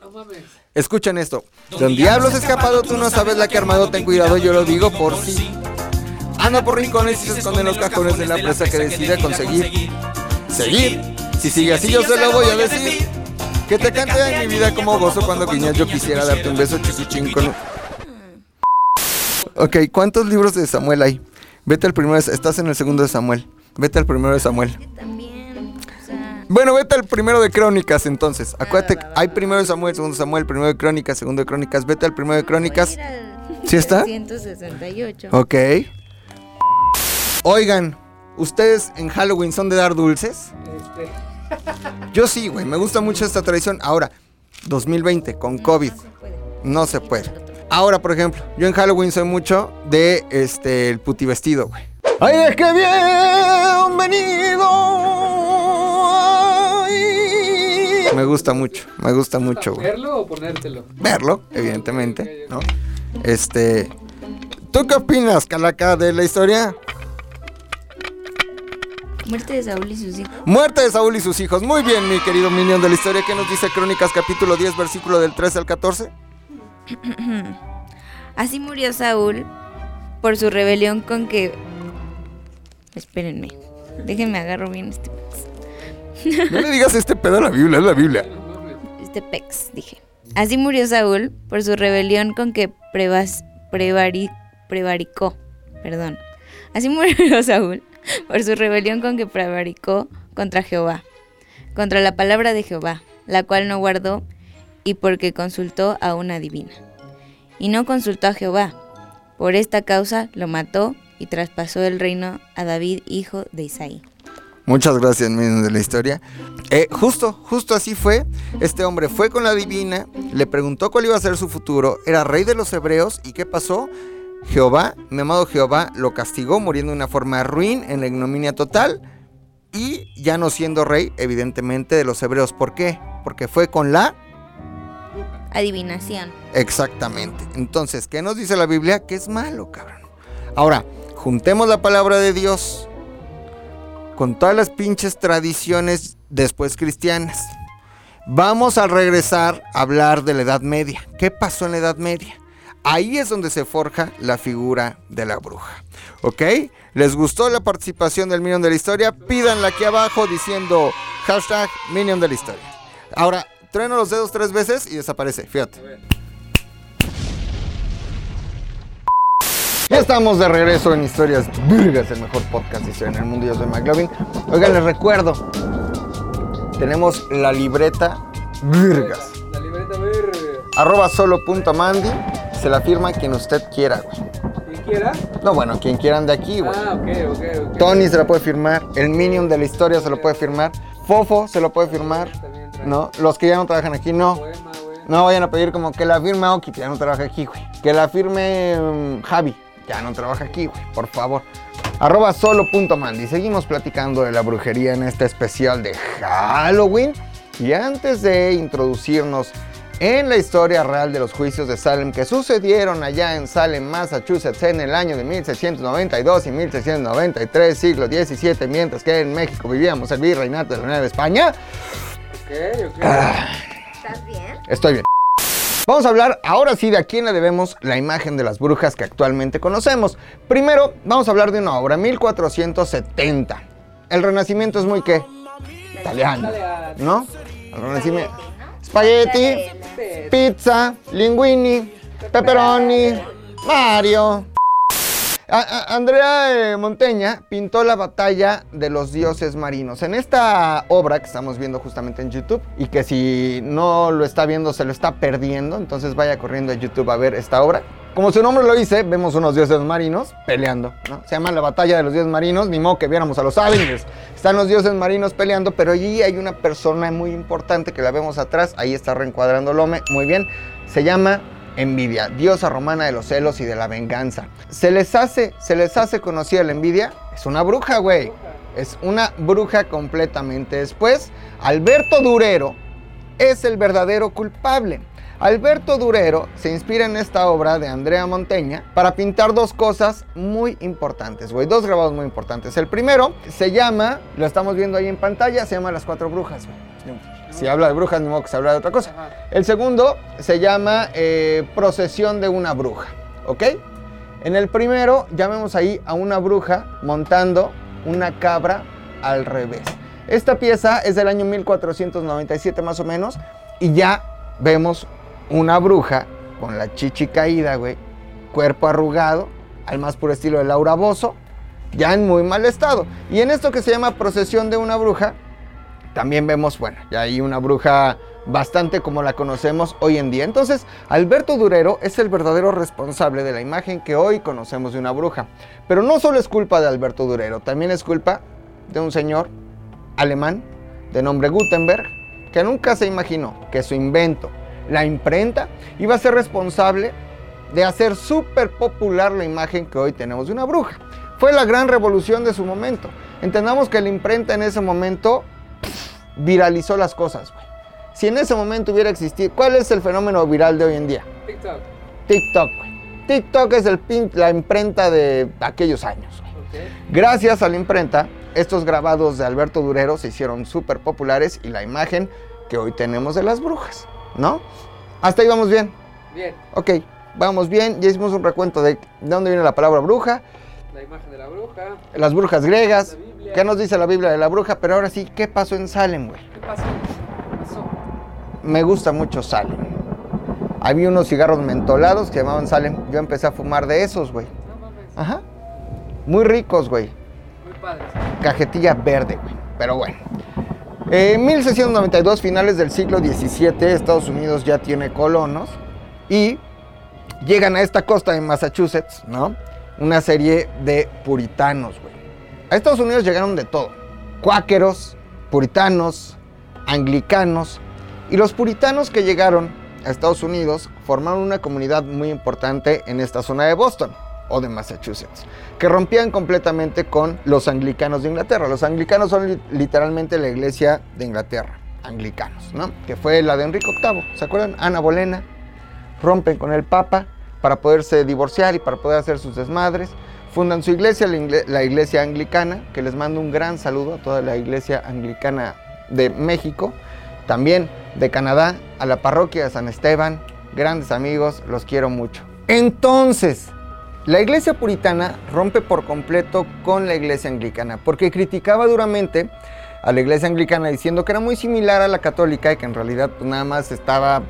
Speaker 1: No mames.
Speaker 2: Escuchen esto. Don Diablo se ha escapado, tú no sabes la que armado, ten cuidado, yo lo digo por sí. Anda por rincones y se esconde en los cajones de la presa que decide conseguir. Seguir. Si sigue así, yo se lo voy a decir. Que te cante en mi vida como gozo cuando guiñas. Yo quisiera darte un beso chiquichín con. Ok, ¿cuántos libros de Samuel hay? Vete al primero, de- estás en el segundo de Samuel. Vete al primero de Samuel. Bueno, vete al primero de Crónicas entonces. Acuérdate, hay primero de Samuel, segundo de Samuel, primero de Crónicas, segundo de Crónicas. Vete al primero de Crónicas.
Speaker 6: voy a ir al
Speaker 2: ¿Sí está?
Speaker 6: 168.
Speaker 2: Ok. Oigan, ¿ustedes en Halloween son de dar dulces?
Speaker 1: Este. [LAUGHS]
Speaker 2: Yo sí, güey, me gusta mucho esta tradición. Ahora, 2020, con COVID, no se puede. Ahora, por ejemplo, yo en Halloween soy mucho de este el puti vestido, güey. ¡Ay, es que bienvenido! Me gusta mucho, me gusta mucho, güey.
Speaker 1: ¿Verlo o ponértelo?
Speaker 2: Verlo, evidentemente, ¿no? Este, ¿tú qué opinas, Calaca, de la historia?
Speaker 6: Muerte de Saúl y sus hijos.
Speaker 2: Muerte de Saúl y sus hijos. Muy bien, mi querido minion de la historia. ¿Qué nos dice Crónicas capítulo 10, versículo del 13 al 14? [CLEARS THROAT]
Speaker 6: Así murió Saúl por su rebelión con que... Espérenme, déjenme agarro bien este.
Speaker 2: No le digas este pedo a la Biblia, es la Biblia.
Speaker 6: Este pex, dije. Así murió Saúl por su rebelión con que prevaricó. Perdón. Así murió [LAUGHS] Saúl por su rebelión con que prevaricó contra Jehová, contra la palabra de Jehová, la cual no guardó, y porque consultó a una divina. Y no consultó a Jehová. Por esta causa lo mató y traspasó el reino a David, hijo de Isaí.
Speaker 2: Muchas gracias, minion de la historia. Eh, justo, justo así fue. Este hombre fue con la divina, le preguntó cuál iba a ser su futuro, era rey de los hebreos, ¿y qué pasó? Jehová, mi amado Jehová, lo castigó muriendo de una forma ruin, en la ignominia total, y ya no siendo rey, evidentemente, de los hebreos. ¿Por qué? Porque fue con la
Speaker 6: Adivinación.
Speaker 2: Exactamente. Entonces, ¿qué nos dice la Biblia? Que es malo, cabrón. Ahora, juntemos la palabra de Dios con todas las pinches tradiciones después cristianas. Vamos a regresar a hablar de la Edad Media. ¿Qué pasó en la Edad Media? Ahí es donde se forja la figura de la bruja. ¿Ok? ¿Les gustó la participación del Minion de la Historia? Pídanla aquí abajo diciendo hashtag Minion de la Historia. Ahora, trueno los dedos tres veces y desaparece. Fíjate. Ya estamos de regreso en Historias Virgas, el mejor podcast de historia en el mundo. Yo soy McLovin. Oigan, les recuerdo, tenemos la libreta Virgas.
Speaker 1: La libreta verde.
Speaker 2: Arroba solo.mandy. Se la firma quien usted quiera, güey.
Speaker 1: Quien quiera.
Speaker 2: No, bueno, quien quieran de aquí, güey.
Speaker 1: Ah, ok, ok, ok.
Speaker 2: Tony se lo puede firmar. El Minion de la historia se lo puede firmar. Fofo se lo puede firmar. No, los que ya no trabajan aquí, no. No vayan a pedir como que la firme Oki, ya no trabaja aquí, güey. Que la firme mm, Javi, ya no trabaja aquí, güey, por favor. Arroba solo.mandy. Seguimos platicando de la brujería en este especial de Halloween. Y antes de introducirnos en la historia real de los juicios de Salem que sucedieron allá en Salem, Massachusetts, en el año de 1692 y 1693, siglo XVII, mientras que en México vivíamos el virreinato de la Nueva España.
Speaker 1: Ok, ok.
Speaker 2: Ah.
Speaker 6: ¿Estás bien?
Speaker 2: Estoy bien. Vamos a hablar ahora sí de a quién le debemos la imagen de las brujas que actualmente conocemos. Primero, vamos a hablar de una obra, 1470. El Renacimiento es muy qué? Italiano, ¿no? El Renacimiento. Spaghetti, pizza, linguini, pepperoni, Mario. Andrea eh, Monteña pintó la batalla de los dioses marinos. En esta obra que estamos viendo justamente en YouTube y que si no lo está viendo se lo está perdiendo, entonces vaya corriendo a YouTube a ver esta obra. Como su nombre lo dice, vemos unos dioses marinos peleando, ¿no? Se llama la batalla de los dioses marinos, ni modo que viéramos a los Avengers. Están los dioses marinos peleando, pero allí hay una persona muy importante que la vemos atrás, ahí está reencuadrando Lome, muy bien. Se llama envidia, diosa romana de los celos y de la venganza. Se les hace, se les hace conocida la envidia, es una bruja, güey. Es una bruja completamente. Después, Alberto Durero es el verdadero culpable. Alberto Durero se inspira en esta obra de Andrea Monteña para pintar dos cosas muy importantes, güey. Dos grabados muy importantes. El primero se llama, lo estamos viendo ahí en pantalla, se llama Las Cuatro Brujas, güey. Si habla de brujas, modo que se habla de otra cosa.
Speaker 1: Ajá.
Speaker 2: El segundo se llama eh, Procesión de una bruja, ¿ok? En el primero, llamemos ahí a una bruja montando una cabra al revés. Esta pieza es del año 1497 más o menos y ya vemos una bruja con la chichi caída, güey, cuerpo arrugado, al más puro estilo de Laura Bozo, ya en muy mal estado. Y en esto que se llama Procesión de una bruja, también vemos, bueno, ya hay una bruja bastante como la conocemos hoy en día. Entonces, Alberto Durero es el verdadero responsable de la imagen que hoy conocemos de una bruja. Pero no solo es culpa de Alberto Durero, también es culpa de un señor alemán de nombre Gutenberg, que nunca se imaginó que su invento, la imprenta, iba a ser responsable de hacer súper popular la imagen que hoy tenemos de una bruja. Fue la gran revolución de su momento. Entendamos que la imprenta en ese momento viralizó las cosas, güey. Si en ese momento hubiera existido, ¿cuál es el fenómeno viral de hoy en día?
Speaker 1: TikTok.
Speaker 2: TikTok, güey. TikTok es el pin- la imprenta de aquellos años. Gracias a la imprenta, estos grabados de Alberto Durero se hicieron súper populares y la imagen que hoy tenemos de las brujas, ¿no? Hasta ahí vamos bien.
Speaker 1: Bien.
Speaker 2: Ok, vamos bien. Ya hicimos un recuento de de dónde viene la palabra bruja,
Speaker 1: La imagen de la bruja.
Speaker 2: las brujas griegas,
Speaker 1: La.
Speaker 2: Qué nos dice la Biblia de la bruja, pero ahora sí, ¿qué pasó en Salem, güey?
Speaker 1: ¿Qué pasó? ¿Qué pasó?
Speaker 2: Me gusta mucho Salem. Había unos cigarros mentolados que llamaban Salem. Yo empecé a fumar de esos, güey.
Speaker 1: No mames.
Speaker 2: Ajá. Muy ricos, güey.
Speaker 1: Muy padre.
Speaker 2: cajetilla verde, güey. Pero bueno. Eh, En 1692, finales del siglo XVII, Estados Unidos ya tiene colonos y llegan a esta costa de Massachusetts, ¿no? Una serie de puritanos, güey. A Estados Unidos llegaron de todo. Cuáqueros, puritanos, anglicanos. Y los puritanos que llegaron a Estados Unidos formaron una comunidad muy importante en esta zona de Boston o de Massachusetts, que rompían completamente con los anglicanos de Inglaterra. Los anglicanos son li- literalmente la iglesia de Inglaterra, anglicanos, ¿no? Que fue la de Enrique VIII, ¿se acuerdan? Ana Bolena, rompen con el Papa para poderse divorciar y para poder hacer sus desmadres. Fundan su iglesia, la, iglesia anglicana, que les mando un gran saludo a toda la iglesia anglicana de México, también de Canadá, a la parroquia de San Esteban, grandes amigos, los quiero mucho. Entonces, la iglesia puritana rompe por completo con la iglesia anglicana, porque criticaba duramente a la iglesia anglicana diciendo que era muy similar a la católica y que en realidad pues, nada más estaba,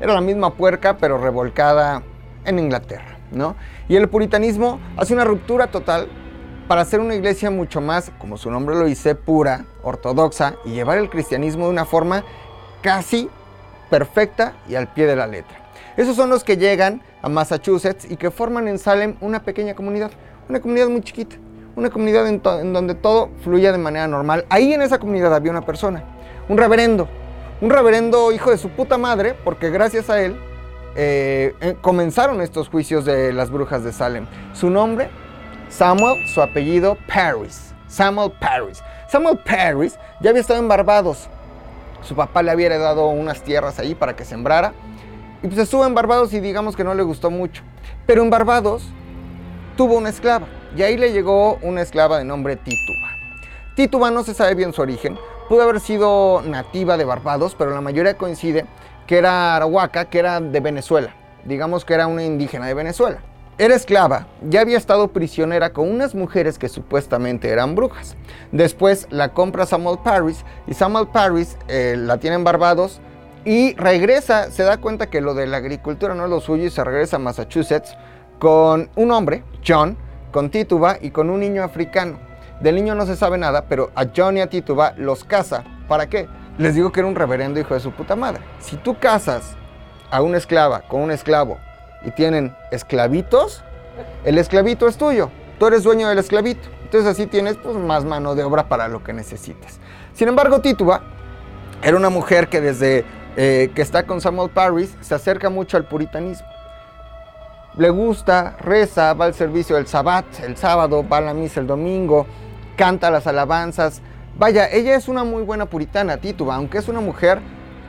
Speaker 2: era la misma puerca pero revolcada en Inglaterra, ¿no? Y el puritanismo hace una ruptura total para hacer una iglesia mucho más, como su nombre lo dice, pura, ortodoxa y llevar el cristianismo de una forma casi perfecta y al pie de la letra. Esos son los que llegan a Massachusetts y que forman en Salem una pequeña comunidad, una comunidad muy chiquita, una comunidad en, donde todo fluía de manera normal. Ahí en esa comunidad había una persona, un reverendo, un reverendo hijo de su puta madre, porque gracias a él eh, eh, comenzaron estos juicios de las brujas de Salem. Su nombre, Samuel, su apellido, Paris. Samuel Paris. Samuel Paris ya había estado en Barbados. Su papá le había heredado unas tierras ahí para que sembrara. Y pues estuvo en Barbados y digamos que no le gustó mucho. Pero en Barbados tuvo una esclava. Y ahí le llegó una esclava de nombre Tituba. Tituba no se sabe bien su origen. Pudo haber sido nativa de Barbados, pero la mayoría coincide que era arahuaca, que era de Venezuela. Digamos que era una indígena de Venezuela. Era esclava, ya había estado prisionera con unas mujeres que supuestamente eran brujas. Después la compra Samuel Paris y Samuel Paris eh, la tiene en Barbados y regresa, se da cuenta que lo de la agricultura no es lo suyo y se regresa a Massachusetts con un hombre, John, con Tituba y con un niño africano. Del niño no se sabe nada, pero a John y a Tituba los casa. ¿Para qué? Les digo que era un reverendo hijo de su puta madre. Si tú casas a una esclava con un esclavo y tienen esclavitos, el esclavito es tuyo. Tú eres dueño del esclavito. Entonces así tienes pues, más mano de obra para lo que necesites. Sin embargo, Tituba era una mujer que desde eh, que está con Samuel Paris se acerca mucho al puritanismo. Le gusta, reza, va al servicio del sabbat el sábado, va a la misa el domingo, canta las alabanzas. Vaya, ella es una muy buena puritana, Tituba, aunque es una mujer,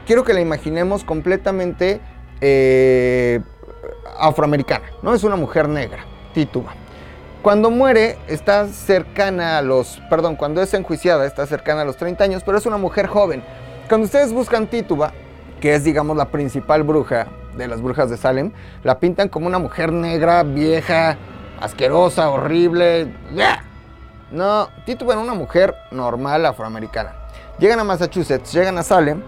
Speaker 2: quiero que la imaginemos completamente eh, afroamericana, ¿no? Es una mujer negra, Tituba. Cuando muere, está cercana a los, perdón, cuando es enjuiciada, está cercana a los 30 años, pero es una mujer joven. Cuando ustedes buscan Tituba, que es, digamos, la principal bruja de las brujas de Salem, la pintan como una mujer negra, vieja, asquerosa, horrible. No, Tituba era una mujer normal afroamericana. Llegan a Massachusetts, llegan a Salem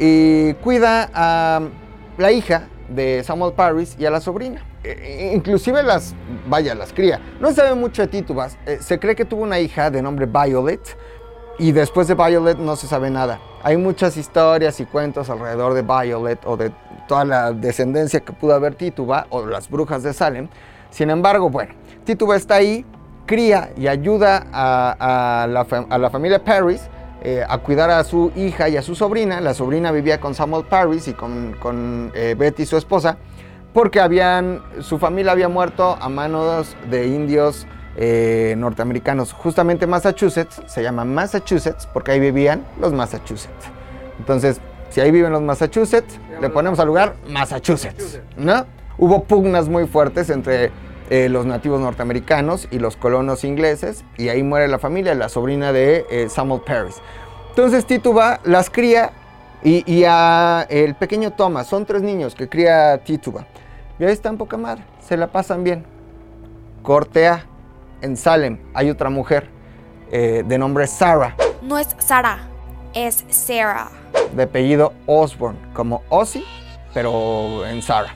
Speaker 2: y cuida a la hija de Samuel Parris y a la sobrina. E- inclusive las, vaya, las cría. No se sabe mucho de Titubas. Eh, se cree que tuvo una hija de nombre Violet y después de Violet no se sabe nada. Hay muchas historias y cuentos alrededor de Violet o de toda la descendencia que pudo haber Tituba o las brujas de Salem. Sin embargo, bueno, Tituba está ahí, cría y ayuda a, a la, fam- a la familia Parris eh, a cuidar a su hija y a su sobrina. La sobrina vivía con Samuel Parris y con, con, eh, Betty, su esposa, porque habían, su familia había muerto a manos de indios eh, norteamericanos. Justamente Massachusetts, se llama Massachusetts porque ahí vivían los Massachusetts. Entonces, si ahí viven los Massachusetts, le ponemos al lugar Massachusetts, ¿no? Hubo pugnas muy fuertes entre eh, los nativos norteamericanos y los colonos ingleses, y ahí muere la familia, la sobrina de eh, Samuel Parris. Entonces Tituba las cría y, y a el pequeño Thomas, son tres niños que cría Tituba. Y ahí están poca madre, se la pasan bien. Cortea, en Salem hay otra mujer eh, de nombre Sarah,
Speaker 8: No es Sara, es Sarah.
Speaker 2: de apellido Osborne, como Ozzy, pero en Sarah.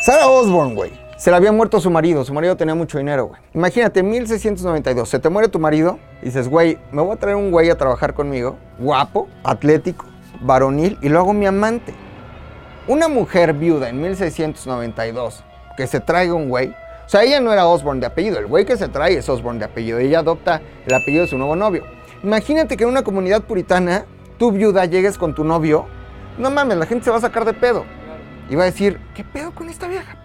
Speaker 2: Sarah Osborne, güey. Se le había muerto su marido, su marido tenía mucho dinero, güey. Imagínate, 1692, se te muere tu marido y dices, güey, me voy a traer un güey a trabajar conmigo, guapo, atlético, varonil, y luego mi amante. Una mujer viuda en 1692 que se traiga un güey, o sea, ella no era Osborne de apellido, el güey que se trae es Osborne de apellido, ella adopta el apellido de su nuevo novio. Imagínate que en una comunidad puritana, tú viuda llegues con tu novio, no mames, la gente se va a sacar de pedo. Y va a decir, ¿qué pedo con esta vieja?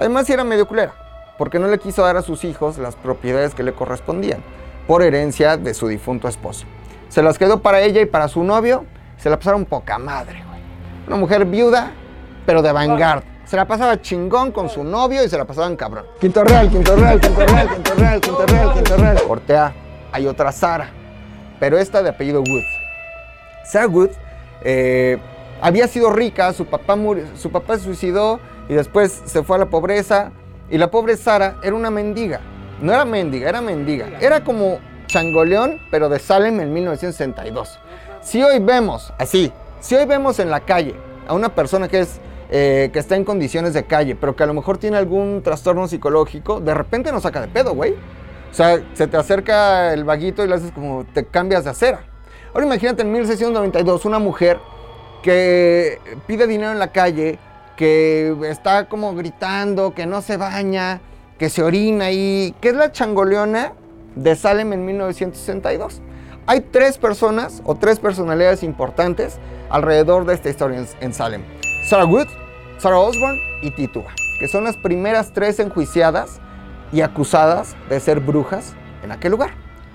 Speaker 2: Además, era medio culera, porque no le quiso dar a sus hijos las propiedades que le correspondían, por herencia de su difunto esposo. Se las quedó para ella y para su novio, se la pasaron poca madre, güey. Una mujer viuda, pero de vanguard. Se la pasaba chingón con su novio y se la pasaban cabrón. Quinto Real, Quinto Real, Quinto Real, Quinto Real, Quinto Real, Quinto Real. Cortea, hay otra Sara, pero esta de apellido Wood. Sarah Wood eh, había sido rica, su papá, murió, su papá se suicidó y después se fue a la pobreza. Y la pobre Sara era una mendiga. No era mendiga, era mendiga. Era como Changoleón, pero de Salem en 1962. Si hoy vemos, así, si hoy vemos en la calle a una persona que es eh, que está en condiciones de calle, pero que a lo mejor tiene algún trastorno psicológico, de repente nos saca de pedo, güey. O sea, se te acerca el vaguito y le haces como te cambias de acera. Ahora imagínate en 1692 una mujer que pide dinero en la calle, que está como gritando, que no se baña, que se orina ahí, que es la changoleona de Salem en 1962. Hay tres personas o tres personalidades importantes alrededor de esta historia en, en Salem. Sarah Wood, Sarah Osborne y Tituba, que son las primeras tres enjuiciadas y acusadas de ser brujas en aquel lugar.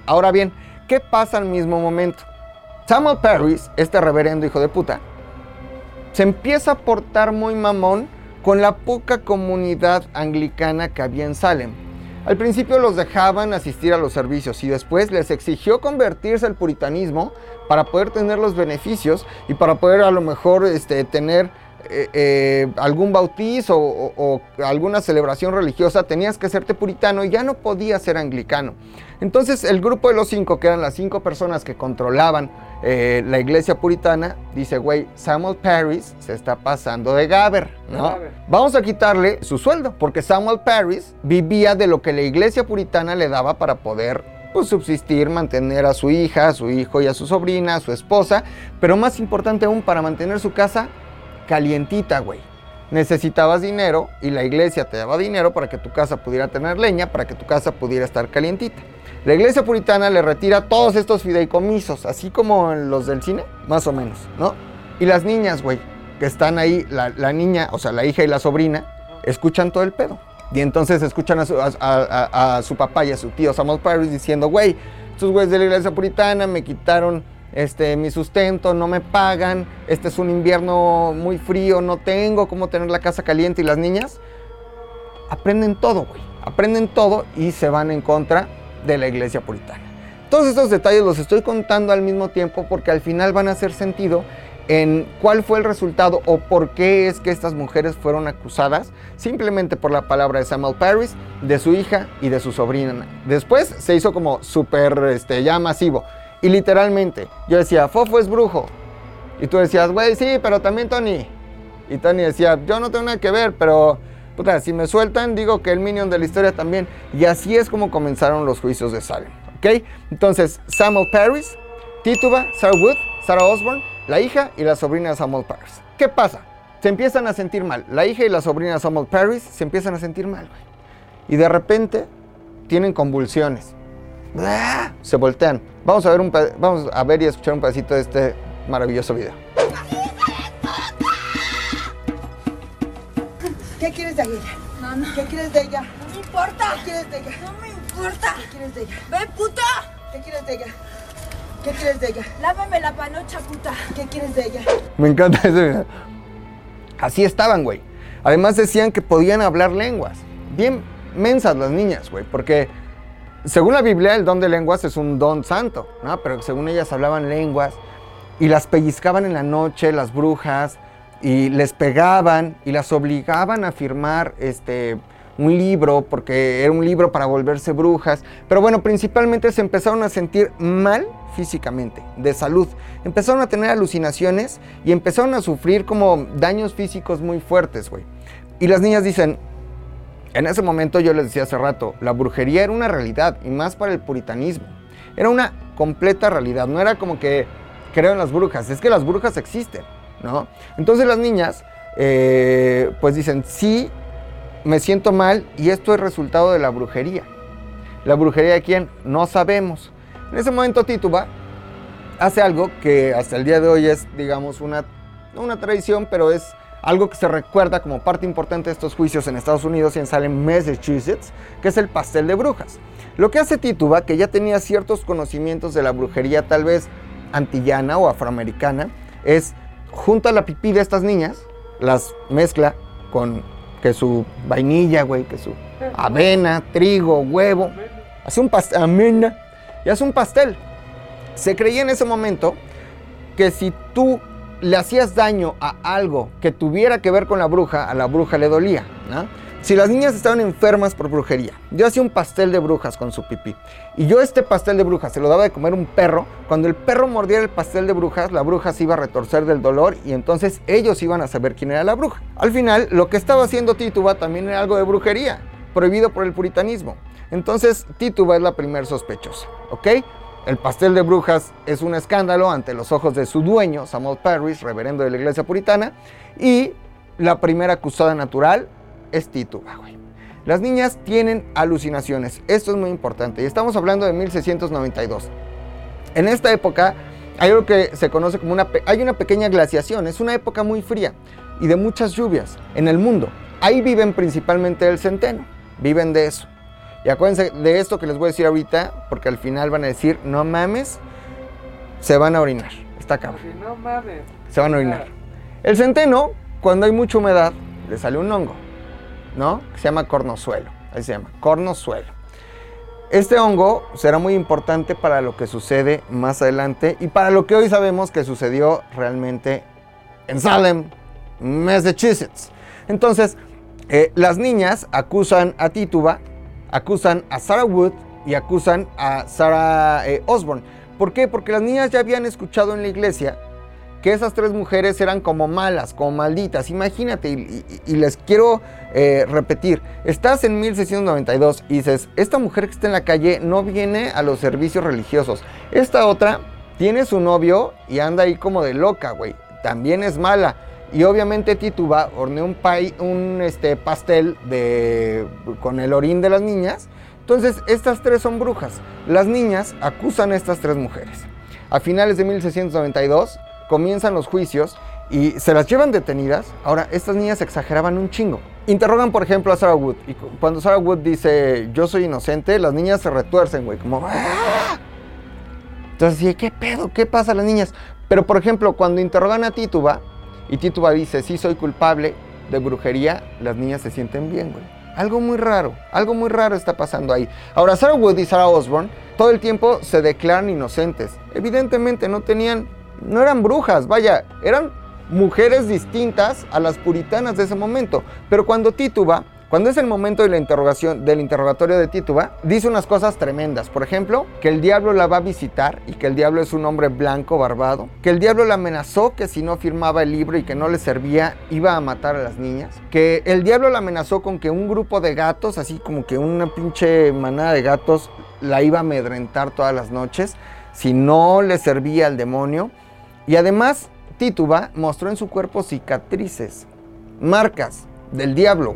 Speaker 2: Ahora bien, ¿qué pasa al mismo momento? Samuel Parris, este reverendo hijo de puta, se empieza a portar muy mamón con la poca comunidad anglicana que había en Salem. Al principio los dejaban asistir a los servicios y después les exigió convertirse al puritanismo para poder tener los beneficios y para poder a lo mejor este, tener eh, eh, algún bautizo o, alguna celebración religiosa, tenías que serte puritano y ya no podías ser anglicano. Entonces el grupo de los cinco, que eran las cinco personas que controlaban eh, la iglesia puritana, dice, güey, Samuel Parris se está pasando de Gaber, ¿no?
Speaker 1: Gaber.
Speaker 2: Vamos a quitarle su sueldo, porque Samuel Parris vivía de lo que la iglesia puritana le daba para poder pues, subsistir, mantener a su hija, a su hijo y a su sobrina, a su esposa, pero más importante aún, para mantener su casa calientita, güey. Necesitabas dinero y la iglesia te daba dinero para que tu casa pudiera tener leña, para que tu casa pudiera estar calientita. La iglesia puritana le retira todos estos fideicomisos, así como los del cine, más o menos, ¿no? Y las niñas, güey, que están ahí, la, niña, o sea, la hija y la sobrina, escuchan todo el pedo. Y entonces escuchan a su, a, papá y a su tío Samuel Parris diciendo, güey, estos güeyes de la iglesia puritana me quitaron este, mi sustento, no me pagan, este es un invierno muy frío, no tengo cómo tener la casa caliente y las niñas aprenden todo, güey. Aprenden todo y se van en contra de la iglesia puritana. Todos estos detalles los estoy contando al mismo tiempo porque al final van a hacer sentido en cuál fue el resultado o por qué es que estas mujeres fueron acusadas simplemente por la palabra de Samuel Paris, de su hija y de su sobrina. Después se hizo como súper este, ya masivo. Y literalmente yo decía, Fofo es brujo. Y tú decías, güey, sí, pero también Tony. Y Tony decía, yo no tengo nada que ver, pero puta, si me sueltan, digo que el minion de la historia también. Y así es como comenzaron los juicios de Salem. ¿Ok? Entonces, Samuel Paris, Tituba, Sarah Wood, Sarah Osborne, la hija y la sobrina de Samuel Paris. ¿Qué pasa? Se empiezan a sentir mal. La hija y la sobrina de Samuel Paris se empiezan a sentir mal, güey. Y de repente tienen convulsiones. ¡Blah! Se voltean. Vamos a ver un vamos a ver y escuchar un pedacito de este maravilloso video.
Speaker 9: ¿Qué quieres de ella? No, no. ¿Qué quieres de ella? No me importa. ¿Qué quieres de ella? No me importa. ¿Qué quieres de ella? Ve, puta. ¿Qué quieres de ella? ¿Qué quieres de ella? Lávame la panocha, puta. ¿Qué quieres de ella?
Speaker 2: Me encanta ese. Así estaban, güey. Además decían que podían hablar lenguas. Bien mensas las niñas, güey, porque según la Biblia el don de lenguas es un don santo, ¿no? Pero según ellas hablaban lenguas y las pellizcaban en la noche las brujas y les pegaban y las obligaban a firmar este un libro porque era un libro para volverse brujas, pero bueno, principalmente se empezaron a sentir mal físicamente, de salud. Empezaron a tener alucinaciones y empezaron a sufrir como daños físicos muy fuertes, güey. Y las niñas dicen, en ese momento yo les decía hace rato, la brujería era una realidad y más para el puritanismo. Era una completa realidad, no era como que creo en las brujas, es que las brujas existen, Entonces las niñas eh, pues dicen, sí, me siento mal y esto es resultado de la brujería. ¿La brujería de quién? No sabemos. En ese momento Tituba hace algo que hasta el día de hoy es, digamos, una, una tradición, pero es algo que se recuerda como parte importante de estos juicios en Estados Unidos y en Salem, Massachusetts, que es el pastel de brujas. Lo que hace Tituba, que ya tenía ciertos conocimientos de la brujería tal vez antillana o afroamericana, es junta la pipí de estas niñas, las mezcla con que su vainilla, güey, que su avena, trigo, huevo, hace un pastel, amena, y hace un pastel. Se creía en ese momento que si tú le hacías daño a algo que tuviera que ver con la bruja, a la bruja le dolía. ¿no? Si las niñas estaban enfermas por brujería, yo hacía un pastel de brujas con su pipí. Y yo este pastel de brujas se lo daba de comer un perro. Cuando el perro mordiera el pastel de brujas, la bruja se iba a retorcer del dolor y entonces ellos iban a saber quién era la bruja. Al final, lo que estaba haciendo Tituba también era algo de brujería, prohibido por el puritanismo. Entonces, Tituba es la primer sospechosa, ¿ok? El pastel de brujas es un escándalo ante los ojos de su dueño, Samuel Parrish, reverendo de la iglesia puritana, y la primera acusada natural es Tituba, güey. Las niñas tienen alucinaciones, esto es muy importante, y estamos hablando de 1692. En esta época hay algo que se conoce como una, hay una pequeña glaciación, es una época muy fría y de muchas lluvias en el mundo. Ahí viven principalmente el centeno, viven de eso. Y acuérdense de esto que les voy a decir ahorita, porque al final van a decir, no mames, se van a orinar. Está cabrón.
Speaker 1: No mames.
Speaker 2: Se van a orinar. El centeno, cuando hay mucha humedad, le sale un hongo, ¿no? Que se llama cornozuelo. Ahí se llama, cornozuelo. Este hongo será muy importante para lo que sucede más adelante y para lo que hoy sabemos que sucedió realmente en Salem, Massachusetts. Entonces, eh, las niñas acusan a Tituba, acusan a Sarah Wood y acusan a Sarah eh, Osborne. ¿Por qué? Porque las niñas ya habían escuchado en la iglesia que esas tres mujeres eran como malas, como malditas. Imagínate, y, les quiero eh, repetir, estás en 1692 y dices, esta mujer que está en la calle no viene a los servicios religiosos. Esta otra tiene su novio y anda ahí como de loca, güey. También es mala. Y obviamente Tituba horneó un, un este, pastel con el orín de las niñas. Entonces, estas tres son brujas. Las niñas acusan a estas tres mujeres. A finales de 1692 comienzan los juicios y se las llevan detenidas. Ahora, estas niñas exageraban un chingo. Interrogan, por ejemplo, a Sarah Wood. Y cu- cuando Sarah Wood dice, yo soy inocente, las niñas se retuercen, güey, como... "Ah". Entonces, ¿qué pedo? ¿Qué pasa a las niñas? Pero, por ejemplo, cuando interrogan a Tituba y Tituba dice, sí, soy culpable de brujería, las niñas se sienten bien, güey. Algo muy raro, algo muy raro está pasando ahí. Ahora, Sarah Wood y Sarah Osborne todo el tiempo se declaran inocentes. Evidentemente no tenían, no eran brujas, vaya, eran mujeres distintas a las puritanas de ese momento. Pero cuando Tituba, cuando es el momento de la interrogación, del interrogatorio de Tituba, dice unas cosas tremendas. Por ejemplo, que el diablo la va a visitar y que el diablo es un hombre blanco, barbado. Que el diablo la amenazó que si no firmaba el libro y que no le servía, iba a matar a las niñas. Que el diablo la amenazó con que un grupo de gatos, así como que una pinche manada de gatos, la iba a amedrentar todas las noches si no le servía al demonio. Y además, Tituba mostró en su cuerpo cicatrices, marcas del diablo.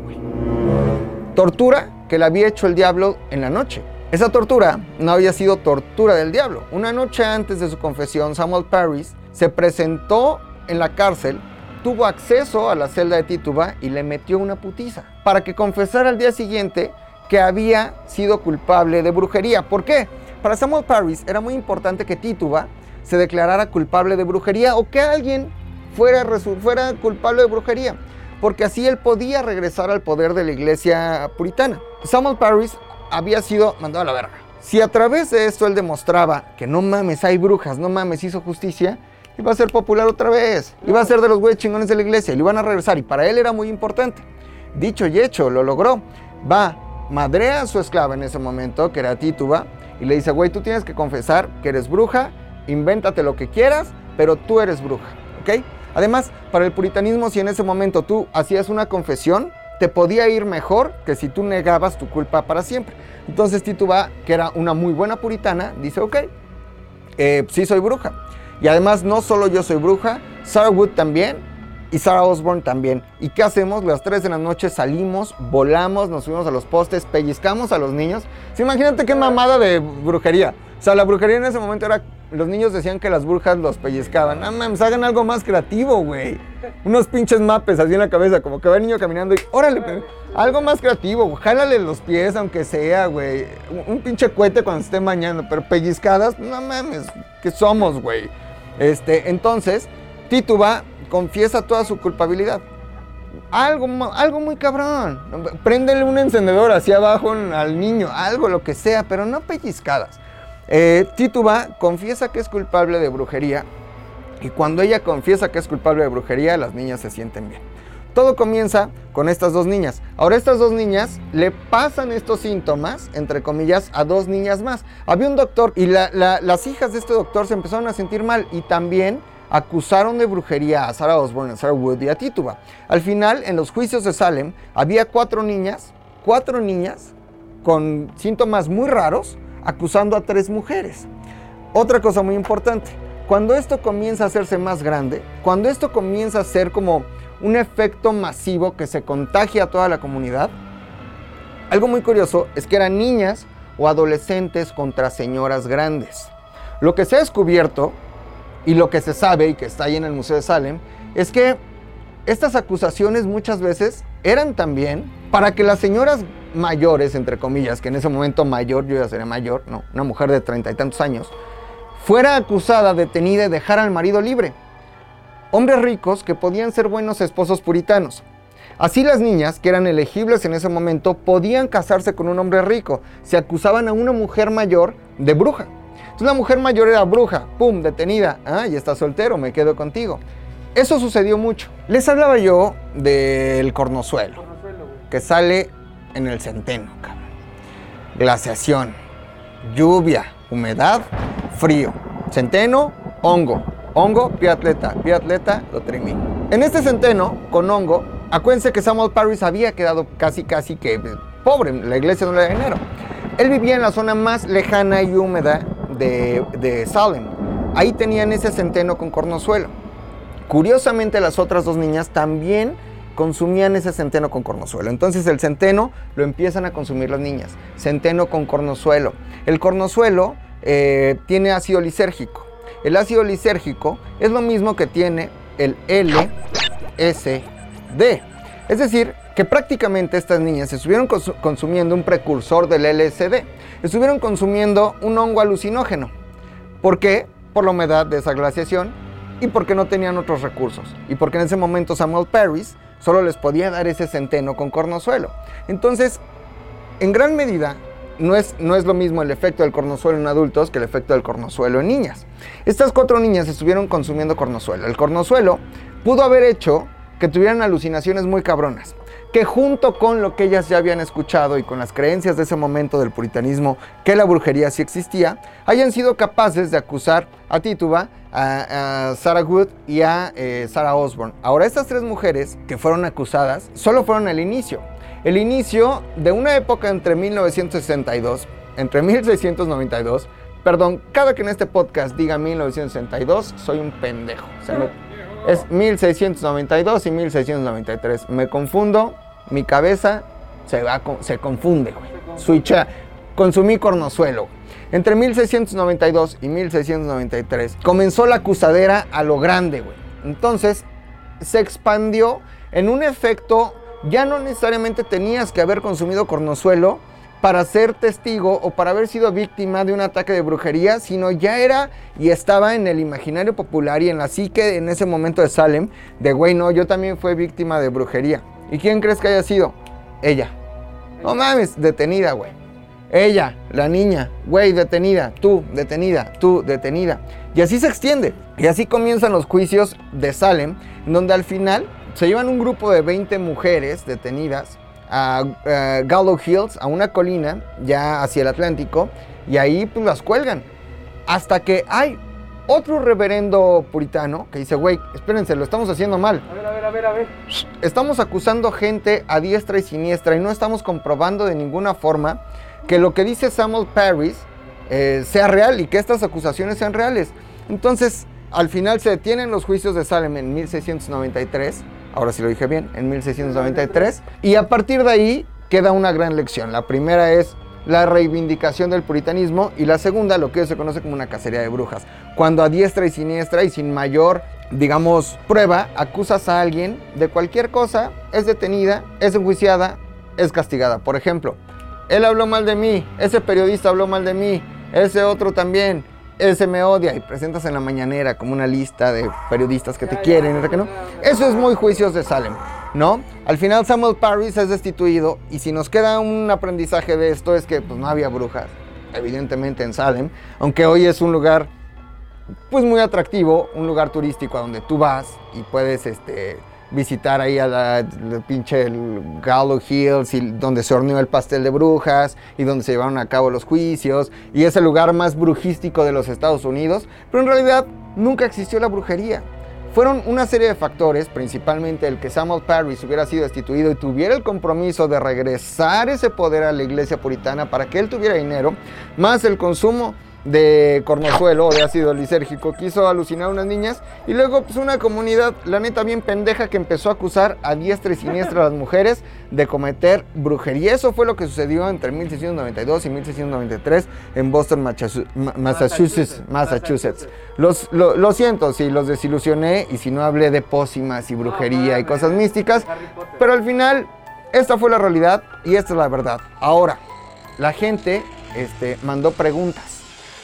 Speaker 2: Tortura que le había hecho el diablo en la noche. Esa tortura no había sido tortura del diablo. Una noche antes de su confesión, Samuel Paris se presentó en la cárcel, tuvo acceso a la celda de Tituba y le metió una putiza para que confesara al día siguiente que había sido culpable de brujería. ¿Por qué? Para Samuel Paris era muy importante que Tituba se declarara culpable de brujería o que alguien fuera, fuera culpable de brujería, porque así él podía regresar al poder de la iglesia puritana. Samuel Paris había sido mandado a la verga. Si a través de esto él demostraba que no mames, hay brujas, no mames, hizo justicia, iba a ser popular otra vez. Iba a ser de los güeyes chingones de la iglesia y lo iban a regresar. Y para él era muy importante. Dicho y hecho, lo logró. Va, madrea a su esclava en ese momento, que era Tituba, y le dice, güey, tú tienes que confesar que eres bruja invéntate lo que quieras, pero tú eres bruja, ¿ok? Además, para el puritanismo, si en ese momento tú hacías una confesión, te podía ir mejor que si tú negabas tu culpa para siempre. Entonces Tituba, que era una muy buena puritana, dice, ok, eh, sí soy bruja. Y además no solo yo soy bruja, Sarah Wood también y Sarah Osborne también. ¿Y qué hacemos? Las 3 de la noche salimos, volamos, nos subimos a los postes, pellizcamos a los niños. imagínate qué mamada de brujería. O sea, la brujería en ese momento era los niños decían que las brujas los pellizcaban. No mames, hagan algo más creativo, güey. Unos pinches mapes así en la cabeza, como que va el niño caminando y órale, algo más creativo, jálale los pies aunque sea, güey. Un, pinche cohete cuando esté mañana, pero pellizcadas, no mames, ¿qué somos, güey? Este, entonces, Tituba confiesa toda su culpabilidad. Algo, algo muy cabrón. Préndele un encendedor hacia abajo al niño, algo, lo que sea, pero no pellizcadas. Eh, Tituba confiesa que es culpable de brujería y cuando ella confiesa que es culpable de brujería, las niñas se sienten bien. Todo comienza con estas dos niñas. Ahora estas dos niñas le pasan estos síntomas, entre comillas, a dos niñas más. Había un doctor y las hijas de este doctor se empezaron a sentir mal y también acusaron de brujería a Sarah Osborne, a Sarah Wood y a Tituba. Al final, en los juicios de Salem, había cuatro niñas, cuatro niñas con síntomas muy raros, acusando a tres mujeres. Otra cosa muy importante, cuando esto comienza a hacerse más grande, cuando esto comienza a ser como un efecto masivo que se contagia a toda la comunidad, algo muy curioso es que eran niñas o adolescentes contra señoras grandes. Lo que se ha descubierto y lo que se sabe y que está ahí en el Museo de Salem es que estas acusaciones muchas veces eran también para que las señoras mayores, entre comillas, que en ese momento mayor, yo ya sería mayor, no, una mujer de treinta y tantos años, fuera acusada, detenida y dejar al marido libre. Hombres ricos que podían ser buenos esposos puritanos. Así las niñas, que eran elegibles en ese momento, podían casarse con un hombre rico. Se acusaban a una mujer mayor de bruja. Entonces la mujer mayor era bruja, pum, detenida. Ah, y está soltero, me quedo contigo. Eso sucedió mucho. Les hablaba yo del cornozuelo, que sale en el centeno. Glaciación, lluvia, humedad, frío. Centeno, hongo. Hongo, pie atleta. Pie atleta, lo termino. En este centeno, con hongo, acuérdense que Samuel Paris había quedado casi, casi que eh, pobre. La iglesia no le da dinero. Él vivía en la zona más lejana y húmeda de, de Salem. Ahí tenían ese centeno con cornozuelo. Curiosamente, las otras dos niñas también consumían ese centeno con cornozuelo. Entonces el centeno lo empiezan a consumir las niñas. Centeno con cornozuelo. El cornozuelo eh, tiene ácido lisérgico. El ácido lisérgico es lo mismo que tiene el LSD. Es decir, que prácticamente estas niñas estuvieron consumiendo un precursor del LSD. Estuvieron consumiendo un hongo alucinógeno. ¿Por qué? Por la humedad de esa glaciación y porque no tenían otros recursos. Y porque en ese momento Samuel Parris solo les podía dar ese centeno con cornozuelo. Entonces, en gran medida, no es, no es lo mismo el efecto del cornozuelo en adultos que el efecto del cornozuelo en niñas. Estas cuatro niñas estuvieron consumiendo cornozuelo. El cornozuelo pudo haber hecho que tuvieran alucinaciones muy cabronas, que junto con lo que ellas ya habían escuchado y con las creencias de ese momento del puritanismo, que la brujería sí existía, hayan sido capaces de acusar a Tituba, a, Sarah Wood y a eh, Sarah Osborne. Ahora, estas tres mujeres que fueron acusadas solo fueron el inicio. El inicio de una época entre 1962, entre 1692, perdón, cada que en este podcast diga 1962, soy un pendejo. O sea, me- es 1692 y 1693. Me confundo, mi cabeza se, va, se confunde, güey. Switcha, consumí cornozuelo. Entre 1692 y 1693 comenzó la acusadera a lo grande, güey. Entonces se expandió en un efecto, ya no necesariamente tenías que haber consumido cornozuelo para ser testigo o para haber sido víctima de un ataque de brujería, sino ya era y estaba en el imaginario popular y en la psique en ese momento de Salem, de güey, no, yo también fui víctima de brujería. ¿Y quién crees que haya sido? Ella. No mames, detenida, güey. Ella, la niña, güey, detenida, tú, detenida, tú, detenida. Y así se extiende. Y así comienzan los juicios de Salem, donde al final se llevan un grupo de 20 mujeres detenidas a, eh, Gallow Hills, a una colina ya hacia el Atlántico, y ahí pues las cuelgan. Hasta que hay otro reverendo puritano que dice, güey, espérense, lo estamos haciendo mal.
Speaker 1: A ver, a ver, a ver, a ver.
Speaker 2: Estamos acusando gente a diestra y siniestra y no estamos comprobando de ninguna forma que lo que dice Samuel Parris eh, sea real y que estas acusaciones sean reales. Entonces, al final se detienen los juicios de Salem en 1693, ahora sí lo dije bien, en 1693, y a partir de ahí queda una gran lección. La primera es la reivindicación del puritanismo y la segunda lo que se conoce como una cacería de brujas. Cuando a diestra y siniestra y sin mayor, digamos, prueba, acusas a alguien de cualquier cosa, es detenida, es enjuiciada, es castigada. Por ejemplo, él habló mal de mí, ese periodista habló mal de mí, ese otro también, ese me odia y presentas en la mañanera como una lista de periodistas que te quieren y otro que no. Eso es muy juicios de Salem, ¿no? Al final Samuel Parris es destituido y si nos queda un aprendizaje de esto es que pues no había brujas, evidentemente en Salem, aunque hoy es un lugar pues muy atractivo, un lugar turístico a donde tú vas y puedes este visitar ahí a la, pinche el Gallow Hills y donde se horneó el pastel de brujas y donde se llevaron a cabo los juicios y es el lugar más brujístico de los Estados Unidos, pero en realidad nunca existió la brujería. Fueron una serie de factores, principalmente el que Samuel Parris hubiera sido destituido y tuviera el compromiso de regresar ese poder a la iglesia puritana para que él tuviera dinero, más el consumo de cornozuelo o de ácido lisérgico que hizo alucinar a unas niñas y luego pues una comunidad la neta bien pendeja que empezó a acusar a diestra y siniestra a las mujeres de cometer brujería. Eso fue lo que sucedió entre 1692 y 1693 en Boston, Massachusetts. Massachusetts. Los, lo, lo siento si los desilusioné y si no hablé de pócimas y brujería y cosas místicas, pero al final esta fue la realidad y esta es la verdad. Ahora, la gente este, mandó preguntas.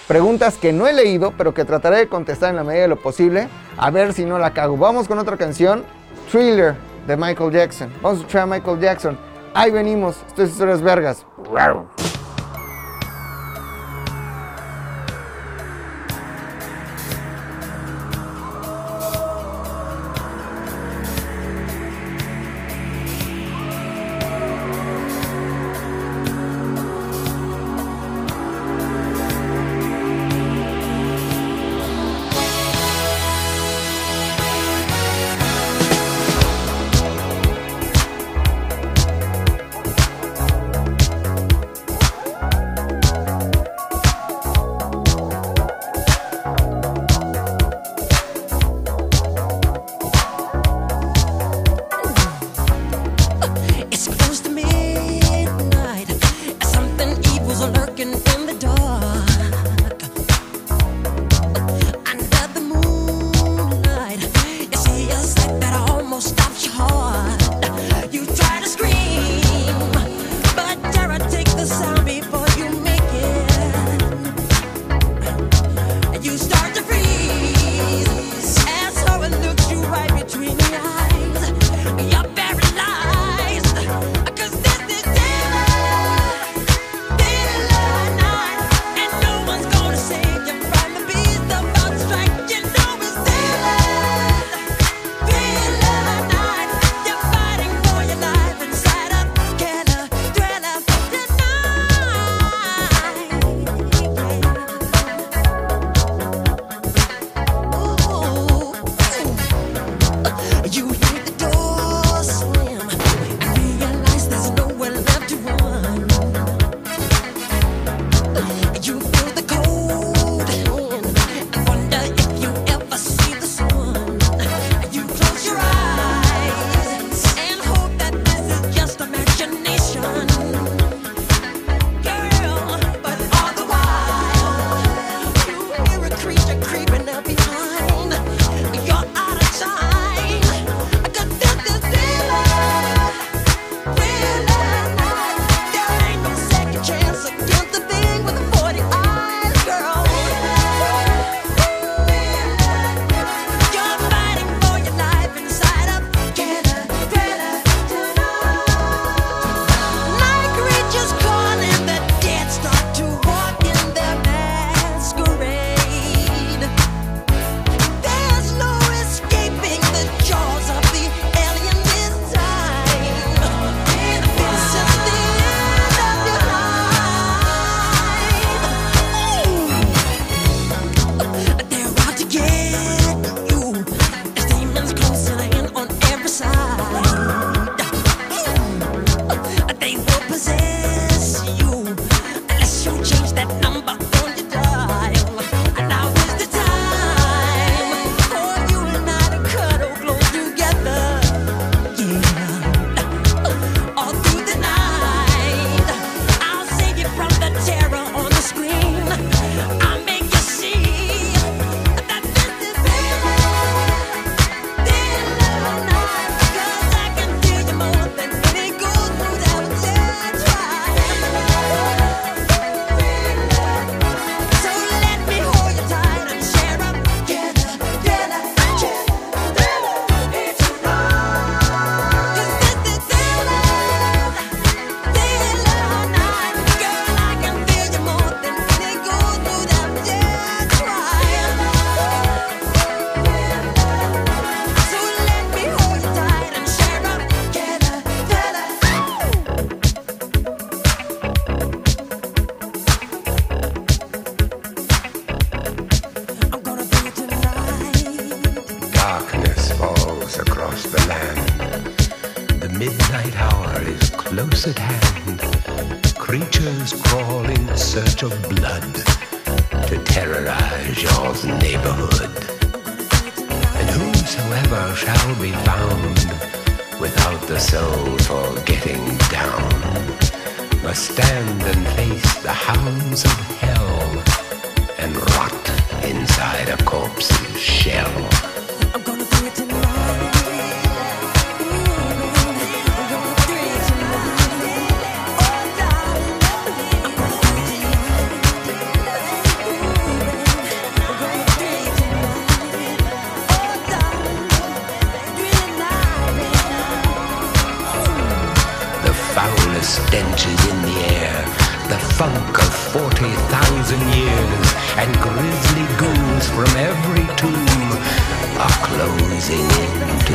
Speaker 2: Preguntas que no he leído, pero que trataré de contestar en la medida de lo posible. A ver si no la cago. Vamos con otra canción. Thriller de Michael Jackson. Vamos a escuchar a Michael Jackson. Ahí venimos. Esto es Historias Vergas.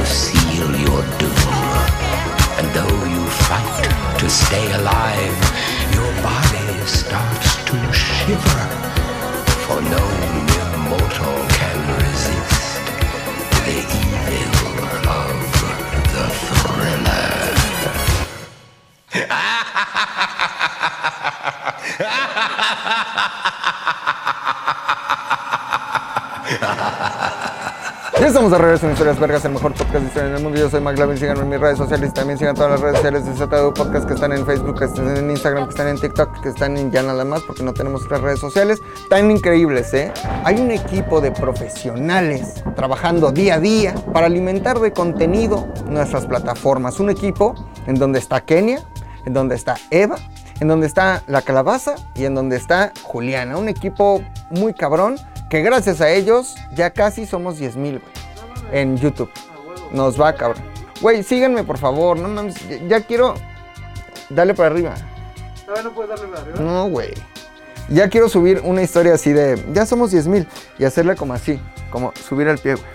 Speaker 10: To seal your doom. And though you fight to stay alive, your body starts to shiver, for no mere mortal can resist the evil of the thriller. [LAUGHS]
Speaker 2: Ya estamos de regreso en Historias Vergas, el mejor podcast de historia en el mundo. Yo soy McLavin, síganme en mis redes sociales y también sigan todas las redes sociales de ZDU Podcast que están en Facebook, que están en Instagram, que están en TikTok, que están en ya nada más porque no tenemos otras redes sociales. Tan increíbles, ¿eh? Hay un equipo de profesionales trabajando día a día para alimentar de contenido nuestras plataformas. Un equipo en donde está Kenia, en donde está Eva, en donde está La Calabaza y en donde está Juliana. Un equipo muy cabrón que gracias a ellos ya casi somos 10 mil, güey. En YouTube. Nos va, cabrón. Güey, síganme, por favor. No mames, ya, quiero... Dale para arriba.
Speaker 1: ¿Todavía no puedes darle para arriba?
Speaker 2: No, güey. Ya quiero subir una historia así de... Ya somos 10 mil. Y hacerla como así. Como subir al pie, güey.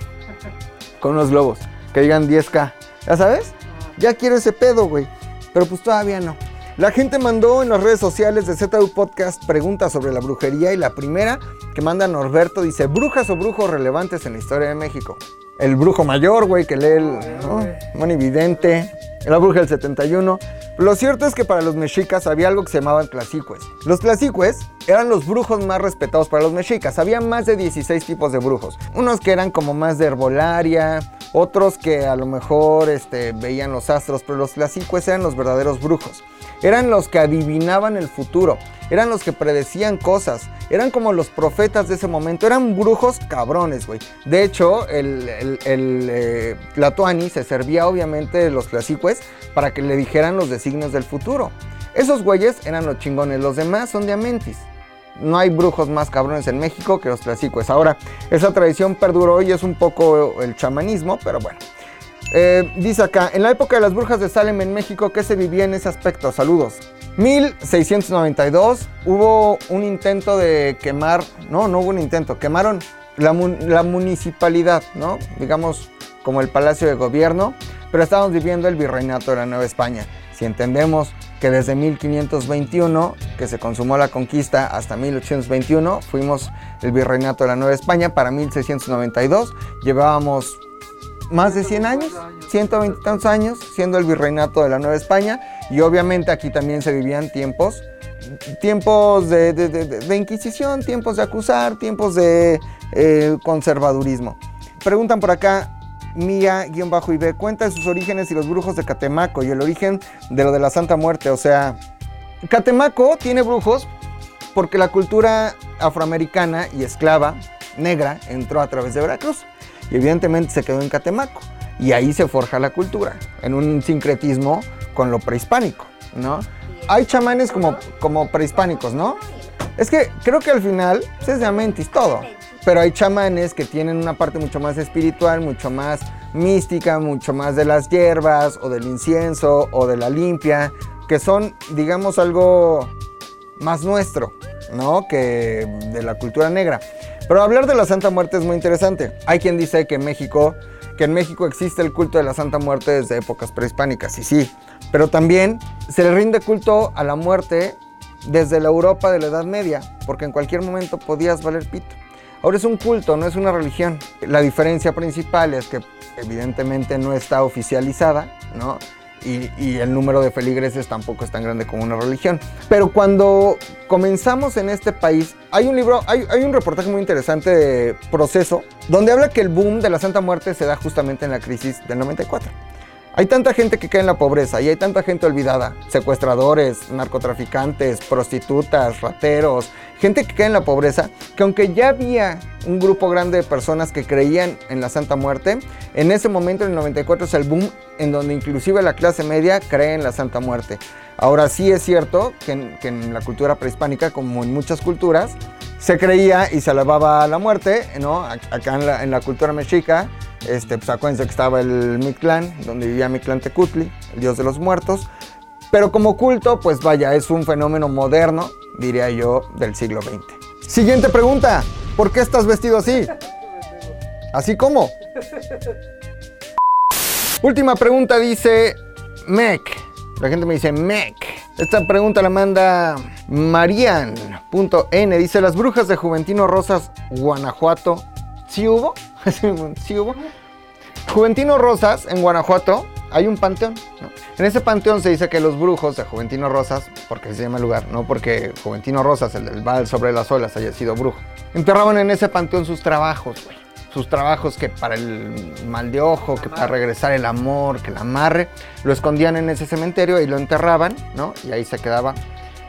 Speaker 2: Con unos globos. Que digan 10k. ¿Ya sabes? Ya quiero ese pedo, güey. Pero pues todavía no. La gente mandó en las redes sociales de ZU Podcast preguntas sobre la brujería y la primera que manda Norberto dice, brujas o brujos relevantes en la historia de México. El brujo mayor, güey, que lee el ¿no? monividente, la bruja del 71. Lo cierto es que para los mexicas había algo que se llamaban clasicues. Los clasicues eran los brujos más respetados para los mexicas. Había más de 16 tipos de brujos. Unos que eran como más de herbolaria, otros que a lo mejor este, veían los astros, pero los clasicues eran los verdaderos brujos. Eran los que adivinaban el futuro, eran los que predecían cosas, eran como los profetas de ese momento, eran brujos cabrones, güey. De hecho, el, el, el eh, se servía obviamente de los clasicues para que le dijeran los designios del futuro. Esos güeyes eran los chingones, los demás son diamantis. No hay brujos más cabrones en México que los clasicues. Ahora, esa tradición perduró y es un poco el chamanismo, pero bueno. Eh, dice acá, en la época de las brujas de Salem en México, ¿qué se vivía en ese aspecto? Saludos. 1692 hubo un intento de quemar, no, no hubo un intento, quemaron la, mun- la municipalidad, ¿no? Digamos como el palacio de gobierno, pero estábamos viviendo el virreinato de la Nueva España. Si entendemos que desde 1521, que se consumó la conquista, hasta 1821, fuimos el virreinato de la Nueva España, para 1692 llevábamos más de 100 años, 120 y tantos años, siendo el virreinato de la Nueva España. Y obviamente aquí también se vivían tiempos, tiempos de, de- de- de- Inquisición, tiempos de acusar, tiempos de eh, conservadurismo. Preguntan por acá, Mía-IB, cuenta de sus orígenes y los brujos de Catemaco y el origen de lo de la Santa Muerte. O sea, Catemaco tiene brujos porque la cultura afroamericana y esclava negra entró a través de Veracruz y evidentemente se quedó en Catemaco. Y ahí se forja la cultura, en un sincretismo con lo prehispánico, ¿no? Hay chamanes como, como prehispánicos, ¿no? Es que creo que al final pues, es de Amentis todo. Pero hay chamanes que tienen una parte mucho más espiritual, mucho más mística, mucho más de las hierbas o del incienso o de la limpia, que son, digamos, algo más nuestro, ¿no? Que de la cultura negra. Pero hablar de la Santa Muerte es muy interesante. Hay quien dice que en México, que en México existe el culto de la Santa Muerte desde épocas prehispánicas, y sí. Pero también se le rinde culto a la muerte desde la Europa de la Edad Media, porque en cualquier momento podías valer pito. Ahora es un culto, no es una religión. La diferencia principal es que evidentemente no está oficializada, ¿no? Y, el número de feligreses tampoco es tan grande como una religión. Pero cuando comenzamos en este país, hay un libro, hay, hay un reportaje muy interesante de Proceso, donde habla que el boom de la Santa Muerte se da justamente en la crisis del 94. Hay tanta gente que cae en la pobreza y hay tanta gente olvidada. Secuestradores, narcotraficantes, prostitutas, rateros, gente que cae en la pobreza, que aunque ya había un grupo grande de personas que creían en la Santa Muerte, en ese momento, en el 94, es el boom en donde inclusive la clase media cree en la Santa Muerte. Ahora sí es cierto que en, la cultura prehispánica, como en muchas culturas, se creía y se alababa la muerte, ¿no? Ac- Acá en la cultura mexica, este, pues acuérdense que estaba el Mictlán, donde vivía Mictlán Tecutli, el dios de los muertos. Pero como culto, pues vaya, es un fenómeno moderno, diría yo, del siglo XX. Siguiente pregunta, ¿por qué estás vestido así? ¿Así como? Última pregunta dice Mec. La gente me dice Mec. Esta pregunta la manda Marian.n. Dice, las brujas de Juventino Rosas, Guanajuato. ¿Sí hubo? [LAUGHS] ¿Sí hubo? Juventino Rosas, en Guanajuato, hay un panteón. En ese panteón se dice que los brujos de Juventino Rosas, porque se llama el lugar, no porque Juventino Rosas, el del Val sobre las olas, haya sido brujo, enterraban en ese panteón sus trabajos, güey. Sus trabajos que para el mal de ojo, que para regresar el amor, que el amarre, lo escondían en ese cementerio y lo enterraban, ¿no? Y ahí se quedaba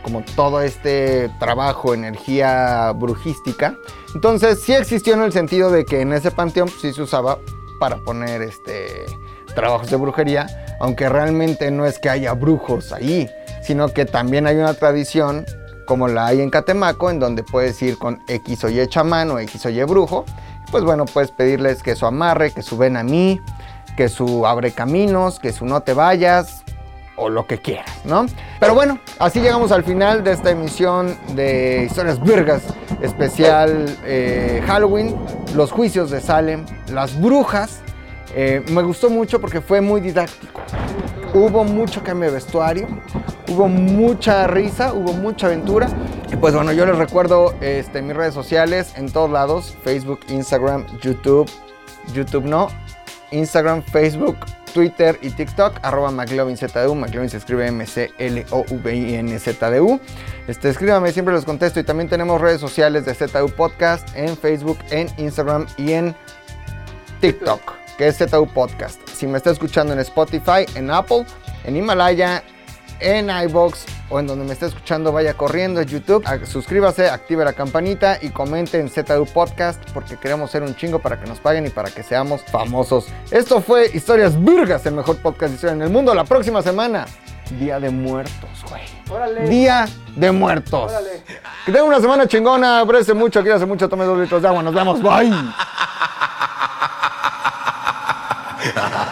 Speaker 2: como todo este trabajo, energía brujística. Entonces sí existió en el sentido de que en ese panteón pues, sí se usaba para poner este trabajos de brujería, aunque realmente no es que haya brujos ahí, sino que también hay una tradición como la hay en Catemaco, en donde puedes ir con X o Y chamán o X o Y brujo. Pues bueno, puedes pedirles que su amarre, que su ven a mí, que su abre caminos, que su no te vayas, o lo que quieras, ¿no? Pero bueno, así llegamos al final de esta emisión de Historias Virgas, especial eh, Halloween, los juicios de Salem, las brujas. Eh, me gustó mucho porque fue muy didáctico. Hubo mucho cambio de vestuario, hubo mucha risa, hubo mucha aventura. Y pues bueno, yo les recuerdo este, mis redes sociales en todos lados, Facebook, Instagram, YouTube, YouTube no, Instagram, Facebook, Twitter y TikTok, arroba McLovinZDU. McLovin se escribe M-C-L-O-V-I-N-Z-D-U. Este, escríbame, siempre los contesto. Y también tenemos redes sociales de ZDU Podcast en Facebook, en Instagram y en TikTok, que es ZDU Podcast. Si me está escuchando en Spotify, en Apple, en Himalaya, en iBox o en donde me esté escuchando, vaya corriendo a YouTube, suscríbase, active la campanita y comente en ZDU Podcast porque queremos ser un chingo para que nos paguen y para que seamos famosos. Esto fue Historias Virgas, el mejor podcast de historia en el mundo. La próxima semana, Día de Muertos, güey.
Speaker 1: Órale.
Speaker 2: Día de Muertos.
Speaker 1: Órale.
Speaker 2: Que tengan una semana chingona, abrece mucho, hace mucho, tome dos litros de agua. Nos vemos, bye. [LAUGHS]